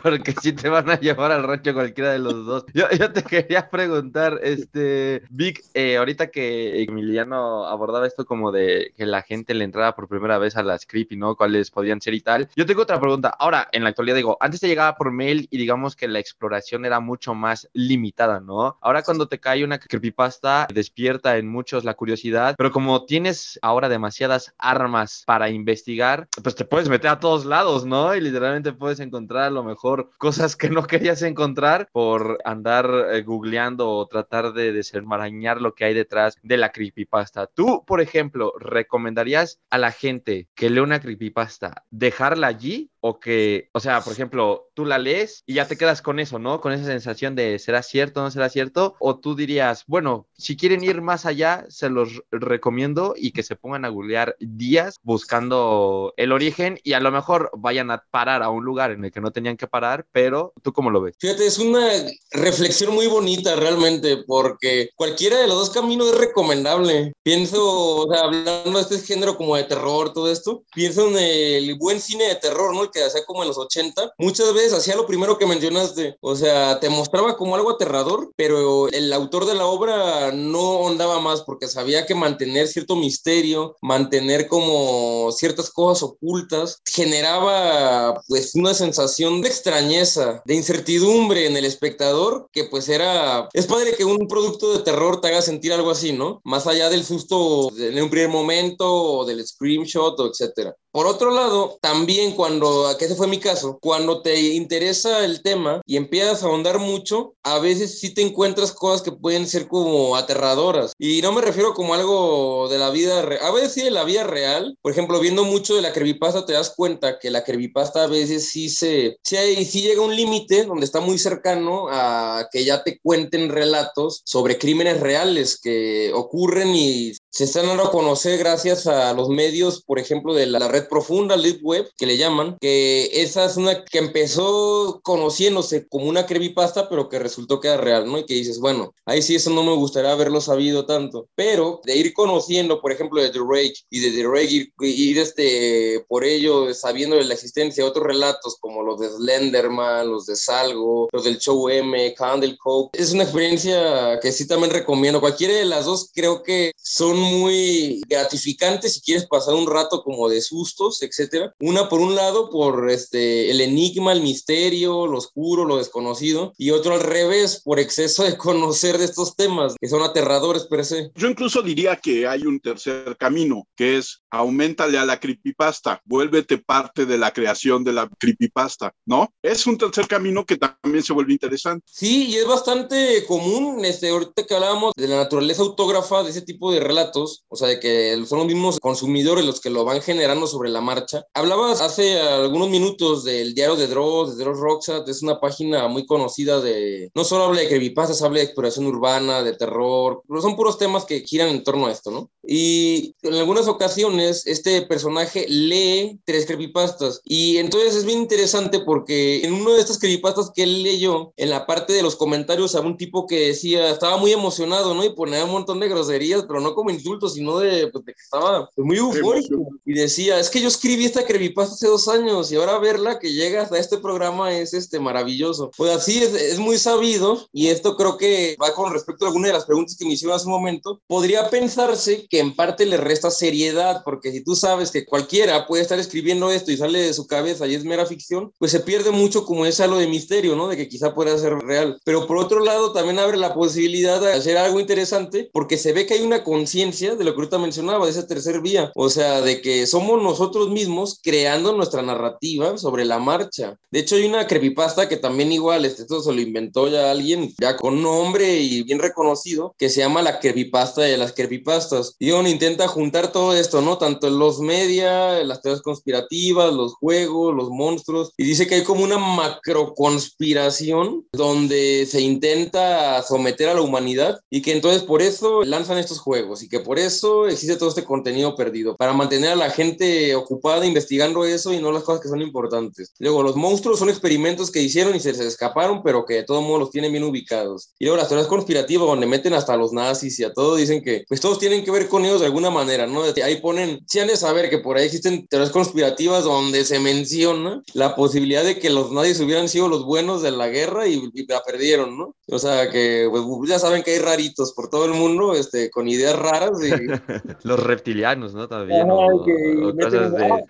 D: porque si te van a llevar al rancho cualquiera de los dos. Yo, yo te quería preguntar, este, Vic, eh, ahorita que Emiliano abordaba esto como de que la gente le entraba por primera vez a las creepy, ¿no? Cuáles podían ser y tal. Yo tengo otra pregunta. Ahora, en la actualidad digo, antes te llegaba por mail y digamos que la exploración era mucho más limitada Ahora cuando te cae una creepypasta, despierta en muchos la curiosidad, pero como tienes ahora demasiadas armas para investigar, pues te puedes meter a todos lados, ¿no? Y literalmente puedes encontrar a lo mejor cosas que no [LAUGHS] querías encontrar por andar eh, googleando o tratar de desenmarañar lo que hay detrás de la creepypasta. Tú, por ejemplo, ¿recomendarías a la gente que lee una creepypasta dejarla allí o que, o sea, por ejemplo, tú la lees y ya te quedas con eso, ¿no? Con esa sensación de será cierto, no será cierto, o tú dirías, bueno, si quieren ir más allá, se los recomiendo y que se pongan a googlear días buscando el origen y a lo mejor vayan a parar a un lugar en el que no tenían que parar, pero tú cómo lo ves?
B: Fíjate, es una reflexión muy bonita realmente, porque cualquiera de los dos caminos es recomendable. Pienso, o sea, hablando de este género como de terror, todo esto, pienso en el buen cine de terror, ¿no? Que hacía como en los 80, muchas veces hacía lo primero que mencionaste, o sea, te mostraba como algo aterrador, pero el autor de la obra no andaba más porque sabía que mantener cierto misterio, mantener como ciertas cosas ocultas, generaba pues una sensación de extrañeza, de incertidumbre en el espectador, que pues era, es padre que un producto de terror te haga sentir algo así, ¿no? Más allá del susto en un primer momento o del screenshot etcétera. Por otro lado, también cuando, que ese fue mi caso, cuando te interesa el tema y empiezas a ahondar mucho, a veces sí te encuentras cosas que pueden ser como aterradoras. Y no me refiero como algo de la vida real, a veces sí de la vida real. Por ejemplo, viendo mucho de la creepypasta te das cuenta que la creepypasta a veces sí se, sí, sí llega a un límite donde está muy cercano a que ya te cuenten relatos sobre crímenes reales que ocurren y se están dando a conocer gracias a los medios, por ejemplo, de la red profunda, Deep Web, que le llaman, que esa es una que empezó conociéndose como una creepypasta, pero que resultó que era real, ¿no? Y que dices, bueno, ahí sí eso no me gustaría haberlo sabido tanto, pero de ir conociendo, por ejemplo, de The Rage y de The Rage ir, ir este, por ello sabiendo de la existencia de otros relatos como los de Slenderman, los de Salgo, los del Show M, Candle Coke, es una experiencia que sí también recomiendo. Cualquiera de las dos creo que son muy gratificante si quieres pasar un rato como de sustos, etcétera. Una por un lado por este el enigma, el misterio, lo oscuro, lo desconocido, y otro al revés por exceso de conocer de estos temas que son aterradores per se.
A: Yo incluso diría que hay un tercer camino, que es aumentale a la creepypasta, vuélvete parte de la creación de la creepypasta, ¿no? Es un tercer camino que también se vuelve interesante.
B: Sí, y es bastante común, este, ahorita que hablábamos de la naturaleza autógrafa de ese tipo de relatos, o sea, de que son los mismos consumidores los que lo van generando sobre la marcha. Hablabas hace algunos minutos del diario de Dross, de Dross Roxat, es una página muy conocida de, no solo habla de creepypastas, habla de exploración urbana, de terror, pero son puros temas que giran en torno a esto, ¿no? Y en algunas ocasiones este personaje lee tres creepypastas y entonces es bien interesante porque en uno de estas creepypastas que él leyó, en la parte de los comentarios, había un tipo que decía, estaba muy emocionado, ¿no? Y ponía un montón de groserías, pero no como insultos, sino de, pues, de que estaba muy eufórico. Y decía, es que yo escribí esta creepypasta hace dos años y ahora verla que llega hasta este programa es este maravilloso. Pues así es, es muy sabido y esto creo que va con respecto a alguna de las preguntas que me hicieron hace un momento. Podría pensarse que en parte le resta seriedad, porque si tú sabes que cualquiera puede estar escribiendo esto y sale de su cabeza y es mera ficción, pues se pierde mucho como ese halo de misterio, ¿no? De que quizá pueda ser real. Pero por otro lado, también abre la posibilidad de hacer algo interesante porque se ve que hay una conciencia de lo que ahorita mencionaba, de esa tercer vía, o sea, de que somos nosotros mismos creando nuestra narrativa sobre la marcha. De hecho, hay una creepypasta que también igual, este, esto se lo inventó ya alguien, ya con nombre y bien reconocido, que se llama la creepypasta de las creepypastas. Y uno intenta juntar todo esto, ¿no? Tanto en los media, las teorías conspirativas, los juegos, los monstruos, y dice que hay como una macro conspiración donde se intenta someter a la humanidad y que entonces por eso lanzan estos juegos y que por eso existe todo este contenido perdido, para mantener a la gente ocupada investigando eso y no las cosas que son importantes. Luego, los monstruos son experimentos que hicieron y se escaparon, pero que de todos modos los tienen bien ubicados. Y luego las teorías conspirativas, donde meten hasta a los nazis y a todo, dicen que pues todos tienen que ver con ellos de alguna manera, ¿no? Ahí ponen, si han de saber que por ahí existen teorías conspirativas donde se menciona la posibilidad de que los nazis hubieran sido los buenos de la guerra y, la perdieron, ¿no? O sea, que pues, ya saben que hay raritos por todo el mundo, este, con ideas raras. Y... [LAUGHS]
D: los reptilianos, ¿no? También.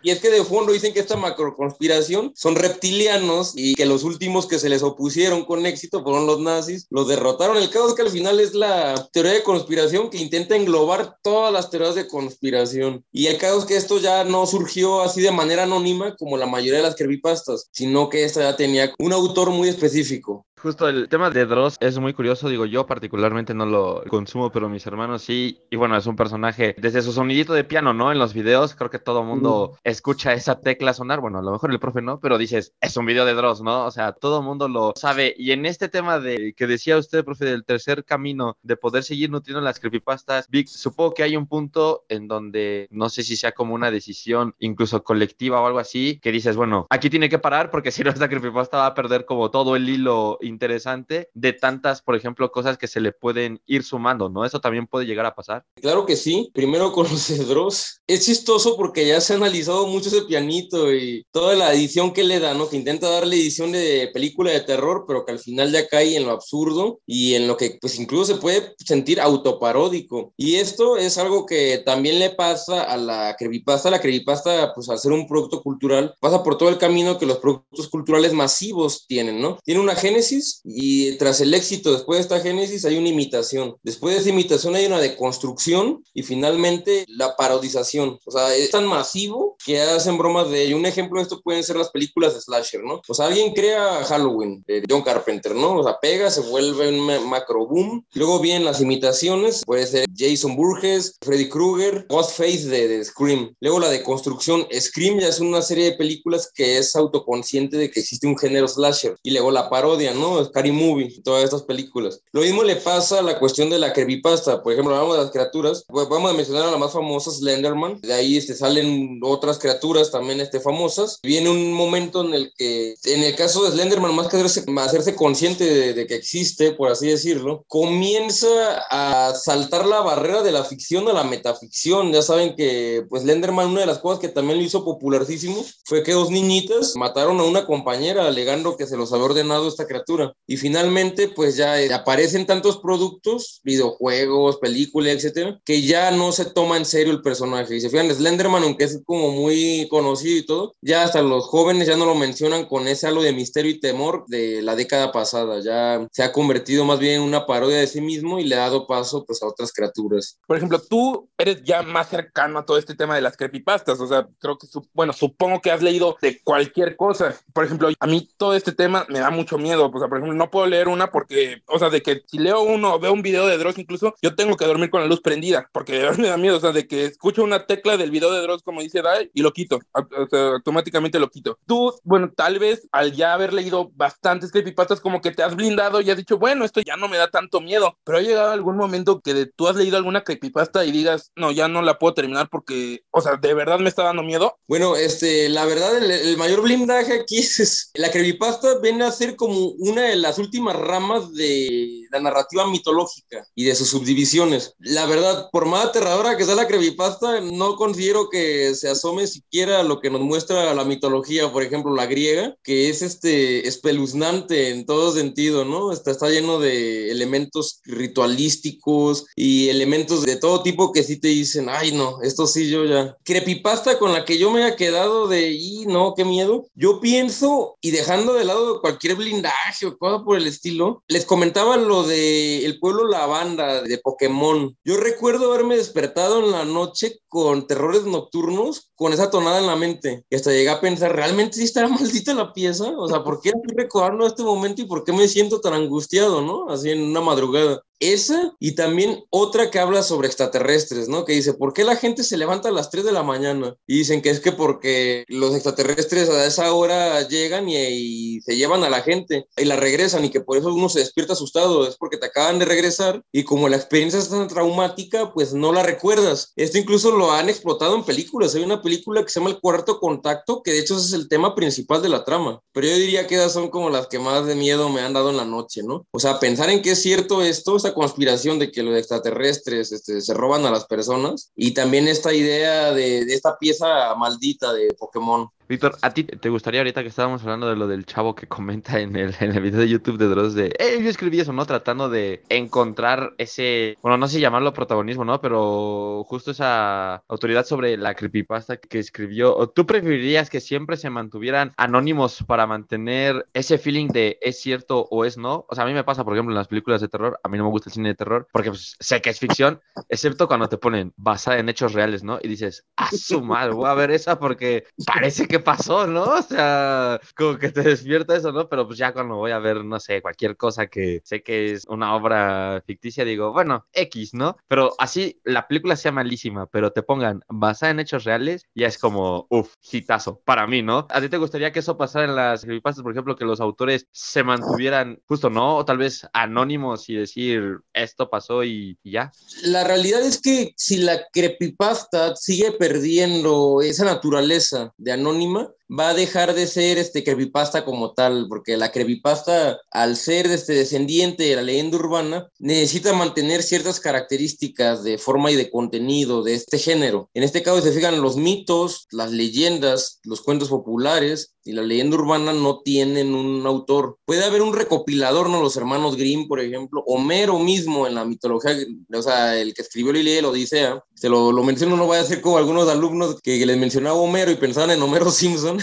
B: Y es que de fondo dicen que esta macroconspiración son reptilianos y que los últimos que se les opusieron con éxito fueron los nazis, los derrotaron. El caso es que al final es la teoría de conspiración que intenta englobar todas las teorías de conspiración. Y el caso es que esto ya no surgió así de manera anónima como la mayoría de las creepypastas, sino que esta ya tenía un autor muy específico.
D: Justo el tema de Dross es muy curioso, digo yo particularmente no lo consumo, pero mis hermanos sí, y bueno, es un personaje desde su sonidito de piano, ¿no? En los videos creo que todo mundo escucha esa tecla sonar, bueno, a lo mejor el profe no, pero dices, es un video de Dross, ¿no? O sea, todo el mundo lo sabe, y en este tema de que decía usted, profe, del tercer camino, de poder seguir nutriendo las creepypastas, Vic, supongo que hay un punto en donde, no sé si sea como una decisión incluso colectiva o algo así, que dices, bueno, aquí tiene que parar porque si no esta creepypasta va a perder como todo el hilo interesante de tantas, por ejemplo, cosas que se le pueden ir sumando, ¿no? Eso también puede llegar a pasar.
B: Claro que sí. Primero con los Dross. Es chistoso porque ya se ha analizado mucho ese pianito y toda la edición que le da, ¿no? Que intenta darle edición de película de terror, pero que al final ya cae en lo absurdo y en lo que, pues, incluso se puede sentir autoparódico. Y esto es algo que también le pasa a la creepypasta. La creepypasta, pues, al ser un producto cultural, pasa por todo el camino que los productos culturales masivos tienen, ¿no? Tiene una génesis y tras el éxito después de esta génesis hay una imitación. Después de esa imitación hay una deconstrucción y finalmente la parodización. O sea, es tan masivo que hacen bromas de ello. Un ejemplo de esto pueden ser las películas de slasher, ¿no? O sea, alguien crea Halloween de John Carpenter, ¿no? O sea, pega, se vuelve un macro boom. Luego vienen las imitaciones, puede ser Jason Burgess, Freddy Krueger, Ghostface de, de Scream. Luego la deconstrucción, Scream ya es una serie de películas que es autoconsciente de que existe un género slasher. Y luego la parodia, ¿no? Scary Movie, todas estas películas. Lo mismo le pasa a la cuestión de la creepypasta. Por ejemplo, hablamos de las criaturas. Vamos a mencionar a la más famosa, Slenderman. De ahí este, salen otras criaturas también este, famosas. Viene un momento en el que, en el caso de Slenderman, más que hacerse, hacerse consciente de, de, que existe, por así decirlo, comienza a saltar la barrera de la ficción a la metaficción. Ya saben que, pues, Slenderman, una de las cosas que también lo hizo popularísimo fue que dos niñitas mataron a una compañera alegando que se los había ordenado esta criatura caricatura. Y finalmente, pues ya eh, aparecen tantos productos, videojuegos, películas, etcétera, que ya no se toma en serio el personaje. Y se fijan, Slenderman, aunque es como muy conocido y todo, ya hasta los jóvenes ya no lo mencionan con ese halo de misterio y temor de la década pasada. Ya se ha convertido más bien en una parodia de sí mismo y le ha dado paso pues a otras criaturas.
C: Por ejemplo, tú eres ya más cercano a todo este tema de las creepypastas, o sea, creo que, bueno, supongo que has leído de cualquier cosa. Por ejemplo, a mí todo este tema me da mucho miedo, o sea, por ejemplo, no puedo leer una porque, o sea, de que si leo uno o veo un video de Dross incluso, yo tengo que dormir con la luz prendida, porque [LAUGHS] de verdad me da miedo, o sea, de que escucho una tecla del video de Dross como dice Dai y lo quito, o sea, automáticamente lo quito. Tú, bueno, tal vez al ya haber leído bastantes creepypastas como que te has blindado y has dicho, bueno, esto ya no me da tanto miedo, pero ha llegado algún momento que tú has leído alguna creepypasta y digas, no, ya no la puedo terminar porque, o sea, de verdad me está dando miedo.
B: Bueno, este, la verdad, el, mayor blindaje aquí [LAUGHS] es, la creepypasta viene a ser como una de las últimas ramas de la narrativa mitológica y de sus subdivisiones. La verdad, por más aterradora que sea la creepypasta, no considero que se asome siquiera a lo que nos muestra la mitología, por ejemplo, la griega, que es este espeluznante en todo sentido, ¿no? Está, está lleno de elementos ritualísticos y elementos de todo tipo que sí te dicen, ay no, esto sí yo ya. Creepypasta con la que yo me he quedado de, y no, qué miedo. Yo pienso, y dejando de lado cualquier blindaje o cosa por el estilo, les comentaba de el pueblo Lavanda de Pokémon. Yo recuerdo haberme despertado en la noche con terrores nocturnos, con esa tonada en la mente. Y hasta llegué a pensar, ¿realmente sí estará [LAUGHS] maldita la pieza? O sea, ¿por qué estoy recordando este momento y por qué me siento tan angustiado, no? Así en una madrugada. Esa y también otra que habla sobre extraterrestres, ¿no? Que dice, ¿por qué la gente se levanta a las 3 de la mañana? Y dicen que es que porque los extraterrestres a esa hora llegan y, se llevan a la gente y la regresan y que por eso uno se despierta asustado, es porque te acaban de regresar y como la experiencia es tan traumática, pues no la recuerdas. Esto incluso lo han explotado en películas. Hay una película que se llama El Cuarto Contacto, que de hecho es el tema principal de la trama. Pero yo diría que esas son como las que más de miedo me han dado en la noche, ¿no? O sea, pensar en que es cierto esto, conspiración de que los extraterrestres este, se roban a las personas y también esta idea de, de esta pieza maldita de Pokémon.
D: Víctor, ¿a ti te gustaría ahorita que estábamos hablando de lo del chavo que comenta en el, en el video de YouTube de Dross de, eh, yo escribí eso, ¿no? Tratando de encontrar ese, bueno, no sé llamarlo protagonismo, ¿no? Pero justo esa autoridad sobre la creepypasta que escribió. ¿Tú preferirías que siempre se mantuvieran anónimos para mantener ese feeling de es cierto o es no? O sea, a mí me pasa, por ejemplo, en las películas de terror, a mí no me gusta el cine de terror porque pues, sé que es ficción, excepto cuando te ponen basada en hechos reales, ¿no? Y dices, a su madre, voy a ver esa porque parece que pasó, ¿no? O sea, como que te despierta eso, ¿no? Pero pues ya cuando voy a ver, no sé, cualquier cosa que sé que es una obra ficticia, digo, bueno, X, ¿no? Pero así la película sea malísima, pero te pongan basada en hechos reales, ya es como, uff, hitazo, para mí, ¿no? ¿A ti te gustaría que eso pasara en las creepypastas, por ejemplo, que los autores se mantuvieran justo, ¿no? O tal vez anónimos y decir, esto pasó y, y ya.
B: La realidad es que si la creepypasta sigue perdiendo esa naturaleza de anónimo, unânime va a dejar de ser este creepypasta como tal, porque la creepypasta, al ser este descendiente de la leyenda urbana, necesita mantener ciertas características de forma y de contenido de este género. En este caso se fijan los mitos, las leyendas, los cuentos populares, y la leyenda urbana no tienen un autor. Puede haber un recopilador, ¿no? Los hermanos Grimm, por ejemplo, Homero mismo en la mitología, o sea, el que escribió la Ilíada la Odisea, se lo, lo menciono, no voy a ser como algunos alumnos que, les mencionaba Homero y pensaban en Homero Simpson.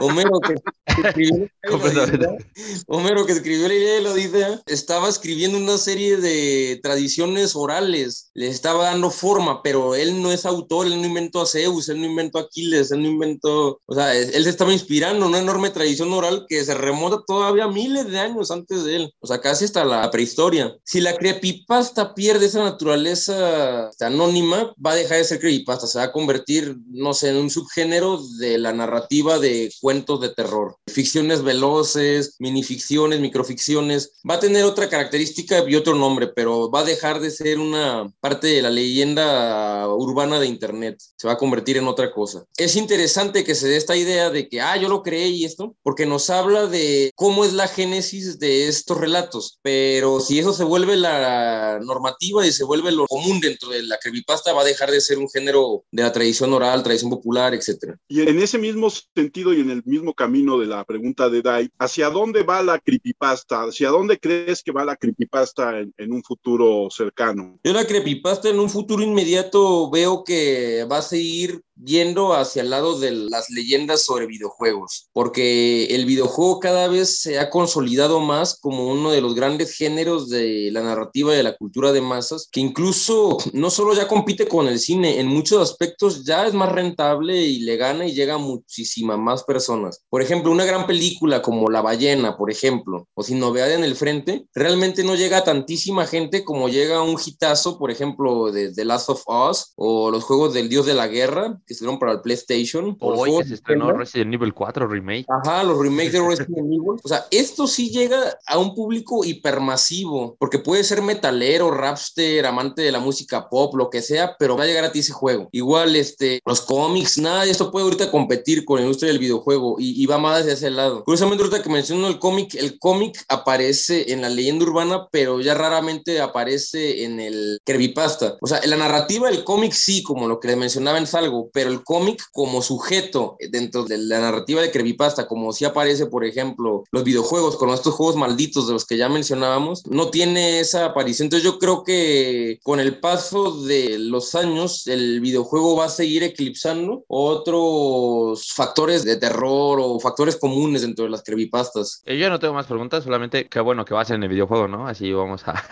B: Homero que, escribió, Homero que escribió la [LAUGHS] la Odisea, estaba escribiendo una serie de tradiciones orales, le estaba dando forma, pero él no es autor, él no inventó a Zeus, él no inventó a Aquiles, él no inventó, o sea, él se estaba inspirando una enorme tradición oral que se remonta todavía miles de años antes de él, o sea, casi hasta la prehistoria. Si la creepypasta pierde esa naturaleza anónima, va a dejar de ser creepypasta, se va a convertir, no sé, en un subgénero de la narrativa de cuentos de terror. Ficciones veloces, minificciones, microficciones, va a tener otra característica y otro nombre, pero va a dejar de ser una parte de la leyenda urbana de Internet, se va a convertir en otra cosa. Es interesante que se dé esta idea de que, ah, yo lo y esto, porque nos habla de cómo es la génesis de estos relatos, pero si eso se vuelve la normativa y se vuelve lo común dentro de la creepypasta, va a dejar de ser un género de la tradición oral, tradición popular, etcétera.
A: Y en ese mismo sentido y en el mismo camino de la pregunta de Dai, ¿hacia dónde va la creepypasta? ¿Hacia dónde crees que va la creepypasta en, un futuro cercano?
B: Yo la creepypasta en un futuro inmediato veo que va a seguir yendo hacia el lado de las leyendas sobre videojuegos, porque el videojuego cada vez se ha consolidado más como uno de los grandes géneros de la narrativa y de la cultura de masas, que incluso no solo ya compite con el cine, en muchos aspectos ya es más rentable y le gana y llega a muchísimas más personas. Por ejemplo, una gran película como La ballena, por ejemplo, o Sin novedad en el frente, realmente no llega a tantísima gente como llega un hitazo, por ejemplo, de The Last of Us o los juegos del Dios de la Guerra, que estuvieron para el PlayStation.
D: Hoy que se estrenó Resident Evil 4 Remake.
B: Ajá, los remakes de [LAUGHS] Resident Evil. O sea, esto sí llega a un público hipermasivo, porque puede ser metalero, rapster, amante de la música pop, lo que sea, pero va a llegar a ti ese juego. Igual, este, los cómics, nada de esto puede ahorita competir con la industria del videojuego y, y va más hacia ese lado. Curiosamente, ahorita que menciono el cómic, el cómic aparece en la leyenda urbana, pero ya raramente aparece en el creepypasta. O sea, en la narrativa del cómic sí, como lo que le mencionaba en Salgo, pero el cómic como sujeto dentro de la narrativa de creepypasta, como si aparece, por ejemplo, los videojuegos con estos juegos malditos de los que ya mencionábamos, no tiene esa aparición. Entonces yo creo que con el paso de los años, el videojuego va a seguir eclipsando otros factores de terror o factores comunes dentro de las creepypastas.
D: Eh, yo no tengo más preguntas, solamente qué bueno que va a ser en el videojuego, ¿no? Así vamos [LAUGHS] a...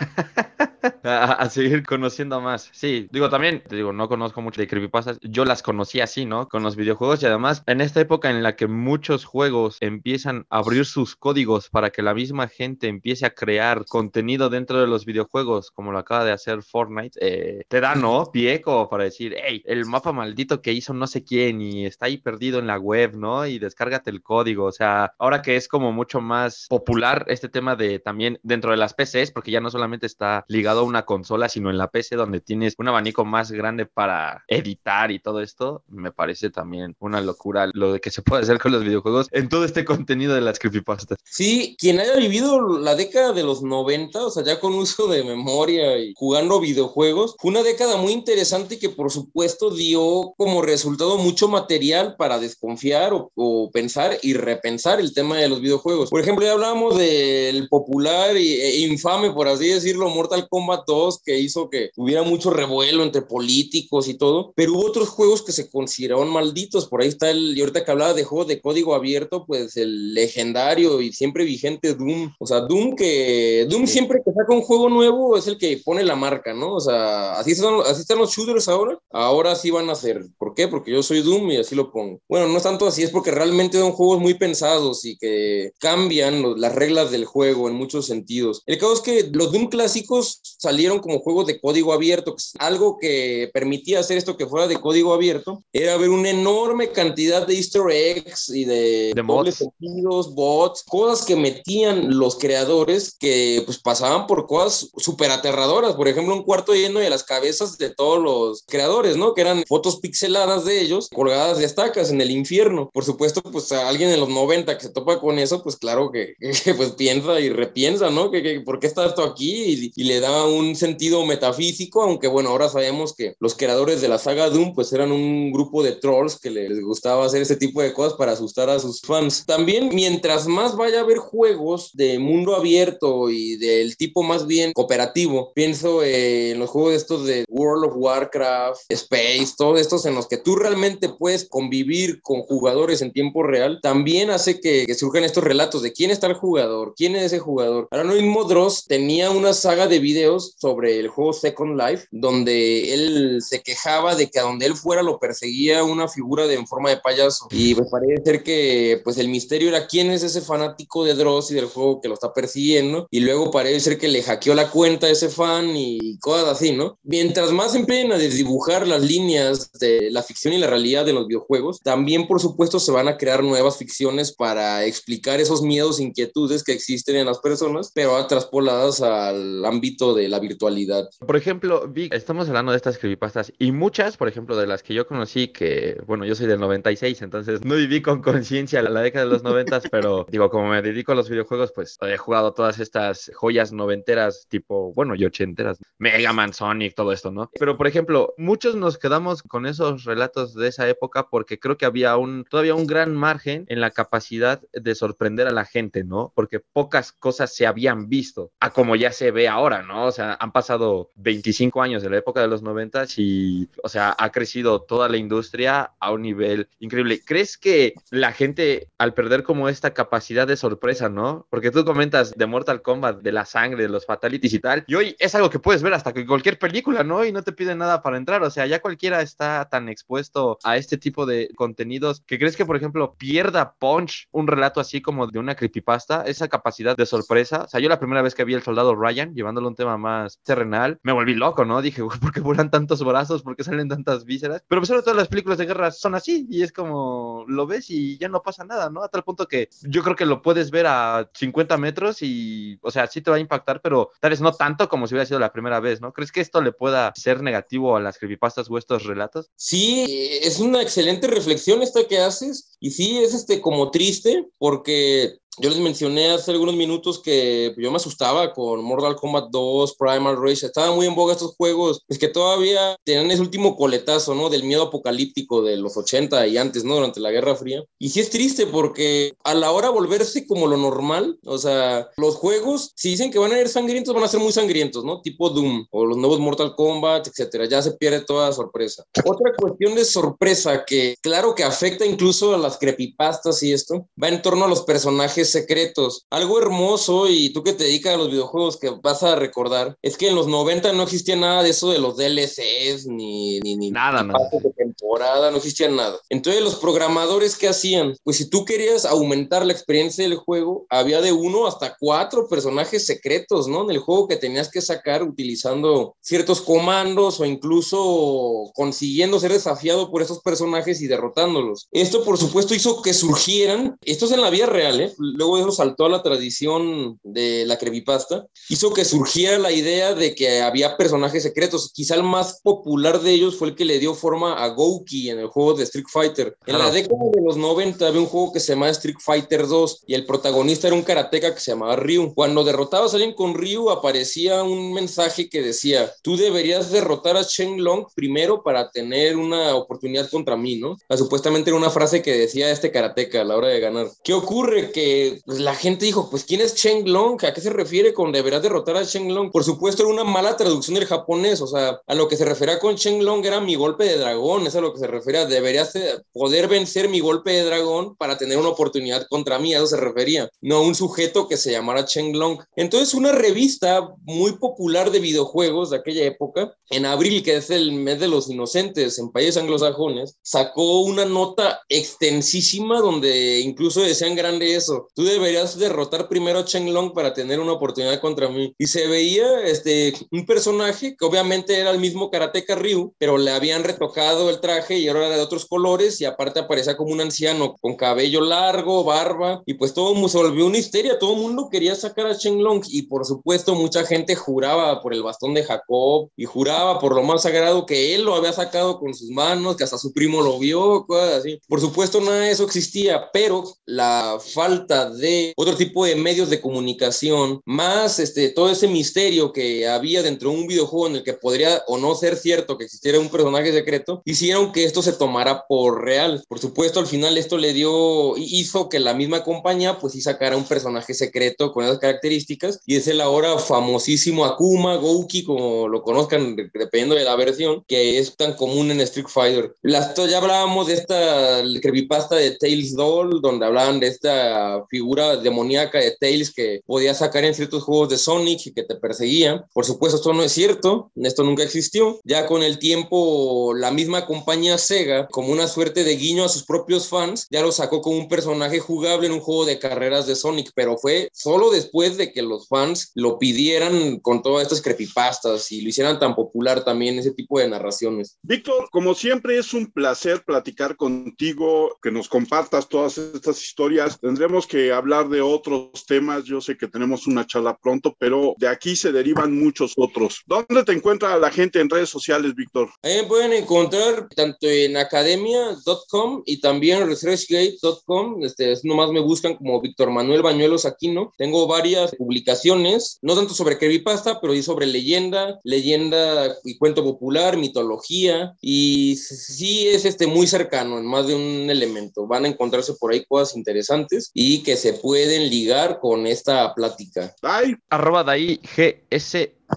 D: a, seguir conociendo más. Sí, digo, también, te digo, no conozco mucho de creepypastas. Yo las conocí así, ¿no? Con los videojuegos y además en esta época en la que muchos juegos empiezan a abrir sus códigos para que la misma gente empiece a crear contenido dentro de los videojuegos, como lo acaba de hacer Fortnite, eh, te da, ¿no? Pie como para decir, hey, el mapa maldito que hizo no sé quién y está ahí perdido en la web, ¿no? Y descárgate el código. O sea, ahora que es como mucho más popular este tema de también dentro de las PCs, porque ya no solamente está ligado a una consola, sino en la PC donde tienes un abanico más grande para editar y todo esto, me parece también una locura lo de que se puede hacer con los videojuegos en todo este contenido de las creepypastas.
B: Sí, quien haya vivido la década de los 90, o sea, ya con uso de memoria y jugando videojuegos, fue una década muy interesante que por supuesto dio como resultado mucho material para desconfiar o, o pensar y repensar el tema de los videojuegos. Por ejemplo, ya hablábamos del popular e infame, por así decirlo, Mortal Kombat 2, que hizo que hubiera mucho revuelo entre políticos y todo, pero hubo otros juegos que se consideraron malditos. Por ahí está el, y ahorita que hablaba de juegos de código abierto, pues el legendario y siempre vigente Doom. O sea, Doom que, Doom siempre que saca un juego nuevo es el que pone la marca, ¿no? O sea, así están, así están los shooters ahora. Ahora sí van a ser. ¿Por qué? Porque yo soy Doom y así lo pongo. Bueno, no es tanto así, es porque realmente son juegos muy pensados y que cambian las reglas del juego en muchos sentidos. El caso es que los Doom clásicos salieron como juegos de código abierto. Algo que permitía hacer esto que fuera de código abierto era ver una enorme cantidad de easter eggs y de,
D: de mods.
B: sentidos, bots, cosas que metían los creadores que pues pasaban por cosas súper aterradoras. Por ejemplo, un cuarto lleno de las cabezas de todos los creadores, ¿no? Que eran fotos pixeladas de ellos colgadas de estacas en el infierno. Por supuesto, pues a alguien en los 90 que se topa con eso, pues claro que, [LAUGHS] que pues piensa y repiensa, ¿no? Que, que, ¿Por qué está esto aquí? Y, y le da un sentido metafísico, aunque bueno, ahora sabemos que los creadores de la saga Doom pues eran un grupo de trolls que les gustaba hacer ese tipo de cosas para asustar a sus fans. También mientras más vaya a haber juegos de mundo abierto y del tipo más bien cooperativo, pienso en los juegos estos de World of Warcraft, Space, todos estos en los que tú realmente puedes convivir con jugadores en tiempo real, también hace que, que surjan estos relatos de quién está el jugador, quién es ese jugador. Ahora mismo Dross tenía una saga de videos sobre el juego Second Life, donde él se quejaba de que a donde él fuera lo perseguía una figura de, en forma de payaso. Y me parece ser que pues el misterio era quién es ese fanático de Dross y del juego que lo está persiguiendo. Y luego parece ser que le hackeó la cuenta a ese fan y cosas así, ¿no? Mientras más empiecen a desdibujar las líneas de la ficción y la realidad de los videojuegos, también por supuesto se van a crear nuevas ficciones para explicar esos miedos, inquietudes que existen en las personas, pero traspoladas al ámbito de la virtualidad.
D: Por ejemplo, Vic, estamos hablando de estas creepypastas y muchas, por ejemplo, de las que yo conocí, que, bueno, yo soy del 96, entonces no viví con conciencia la década de los 90, pero [LAUGHS] digo, como me dedico a los videojuegos, pues he jugado todas estas joyas noventeras, tipo, bueno, y ochenteras, Mega Man, Sonic, todo esto, ¿no? Pero, por ejemplo, muchos nos quedamos con esos relatos de esa época porque creo que había un, todavía un gran margen en la capacidad de sorprender a la gente, ¿no? Porque pocas cosas se habían visto, a como ya se ve ahora, ¿no? O sea, han pasado 25 años de la época de los 90 y, o sea, ha crecido toda la industria a un nivel increíble. ¿Crees que la gente, al perder como esta capacidad de sorpresa, ¿no? Porque tú comentas de Mortal Kombat, de la sangre, de los fatalities y tal, y hoy es algo que puedes ver hasta que cualquier película, ¿no? Y no te piden nada para entrar, o sea, ya cualquiera está tan expuesto a este tipo de contenidos que crees que, por ejemplo, pierda Punch un relato así como de una creepypasta, esa capacidad de sorpresa. O sea, yo la primera vez que vi el soldado Ryan llevándolo un tema más terrenal, me volví loco, ¿no? Dije, [LAUGHS] ¿por qué vuelan tantos brazos? ¿Por qué salen tantas vísceras? Pero sobre todo las películas de guerra son así y es como lo ves y ya no pasa nada, ¿no? A tal punto que yo creo que lo puedes ver a 50 metros y, o sea, sí te va a impactar, pero tal vez no tanto como si hubiera sido la primera vez, ¿no? ¿Crees que esto le pueda ser negativo a las creepypastas o estos relatos?
B: Sí, es una excelente reflexión esta que haces. Y sí, es este como triste porque yo les mencioné hace algunos minutos que yo me asustaba con Mortal Kombat 2, Primal Rage. Estaban muy en boga estos juegos, es que todavía tenían ese último coletazo, ¿no? Del miedo apocalíptico de los 80 y antes, ¿no? Durante la Guerra Fría. Y sí es triste porque a la hora de volverse como lo normal, o sea, los juegos, si dicen que van a ser sangrientos, van a ser muy sangrientos, ¿no? Tipo Doom o los nuevos Mortal Kombat, etcétera. Ya se pierde toda sorpresa. Otra cuestión de sorpresa que, claro que afecta incluso a las creepypastas y esto, va en torno a los personajes secretos. Algo hermoso y tú que te dedicas a los videojuegos que vas a recordar es que en los 90 no existía nada de eso de los DLCs ni, ni, ni
D: nada, nada.
B: de temporada, no existía nada. Entonces los programadores ¿qué hacían? Pues si tú querías aumentar la experiencia del juego, había de uno hasta cuatro personajes secretos, ¿no? En el juego que tenías que sacar utilizando ciertos comandos o incluso consiguiendo ser desafiado por esos personajes y derrotándolos. Esto por supuesto hizo que surgieran, esto es en la vida real, ¿eh? Luego eso saltó a la tradición de la creepypasta, hizo que surgiera la idea de que había personajes secretos. Quizá el más popular de ellos fue el que le dio forma a Gouki en el juego de Street Fighter. En la década de los 90 había un juego que se llamaba Street Fighter 2 y el protagonista era un karateca que se llamaba Ryu. Cuando derrotabas a alguien con Ryu aparecía un mensaje que decía, tú deberías derrotar a Chen Long primero para tener una oportunidad contra mí, ¿no? supuestamente era una frase que decía este karateca a la hora de ganar. ¿Qué ocurre? Que pues, la gente dijo, pues ¿quién es Cheng Long? ¿A qué se refiere con deberás derrotar a Cheng Long? Por supuesto era una mala traducción del japonés, o sea, a lo que se refería con Cheng Long era mi golpe de dragón, es a lo que se refería, deberías poder vencer mi golpe de dragón para tener una oportunidad contra mí, a eso se refería, no a un sujeto que se llamara Cheng Long. Entonces una revista muy popular de videojuegos de aquella época, en abril, que es el mes de los inocentes en países anglosajones, sacó una nota extensísima donde incluso decían grande eso, tú deberías derrotar primero a Chen Long para tener una oportunidad contra mí. Y se veía este, un personaje que obviamente era el mismo Karateka Ryu, pero le habían retocado el traje y ahora era de otros colores y aparte aparecía como un anciano con cabello largo, barba y pues todo se volvió una histeria, todo el mundo quería sacar a Chen Long y por supuesto mucha gente juraba por el bastón de Jacob y juraba por lo más sagrado que él lo había sacado con sus manos, que hasta su primo lo vio, cosas así. Por supuesto nada de eso existía, pero la falta de otro tipo de medios de comunicación, más este, todo ese misterio que había dentro de un videojuego en el que podría o no ser cierto que existiera un personaje secreto, hicieron que esto se tomara por real. Por supuesto, al final esto le dio, hizo que la misma compañía pues sí sacara un personaje secreto con esas características y es el ahora famosísimo Akuma, Gouki, como lo conozcan dependiendo de la versión, que es tan común en Street Fighter. Las, ya hablábamos de esta creepypasta de Tails Doll, donde hablaban de esta figura demoníaca de Tails que podía sacar en ciertos juegos de Sonic y que te perseguía. Por supuesto, esto no es cierto, esto nunca existió. Ya con el tiempo, la misma compañía Sega, como una suerte de guiño a sus propios fans, ya lo sacó como un personaje jugable en un juego de carreras de Sonic, pero fue solo después de que los fans lo pidieran con todas estas creepypastas y lo hicieran tan popular también ese tipo de narraciones.
A: Víctor, como siempre es un placer platicar contigo, que nos compartas todas estas historias. Tendremos que hablar de otros temas. Yo sé que tenemos una charla pronto, pero de aquí se derivan muchos otros. ¿Dónde te encuentra la gente en redes sociales, Víctor?
B: Ahí me pueden encontrar tanto en academia.com y también refreshgate.com. Este, nomás me buscan como Víctor Manuel Bañuelos Aquino. Tengo varias publicaciones, no tanto sobre creepypasta, pero sí sobre leyenda, leyenda y cuento popular, mitología. Y sí es este, muy cercano en más de un elemento. Van a encontrarse por ahí cosas interesantes y que se pueden ligar con esta plática.
A: Ay.
D: Arroba de ahí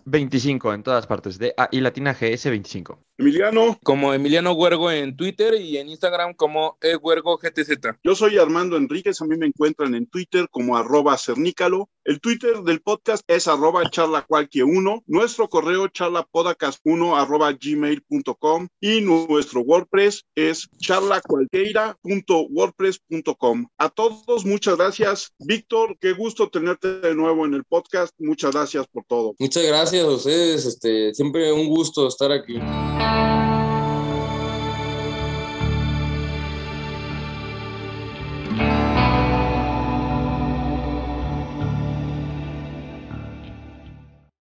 D: GS25 en todas partes. De ahí latina GS25.
A: Emiliano.
C: Como Emiliano Huergo en Twitter y en Instagram como ehuergogtz.
A: Yo soy Armando Enríquez, a mí me encuentran en Twitter como arroba cernícalo. El Twitter del podcast es arroba charla cualquier uno. Nuestro correo charlapodcast1 arroba gmail.com y nuestro WordPress es charlacualquiera.wordpress.com. A todos, muchas gracias. Víctor, qué gusto tenerte de nuevo en el podcast. Muchas gracias por todo.
B: Muchas gracias a ustedes. Este, siempre un gusto estar aquí.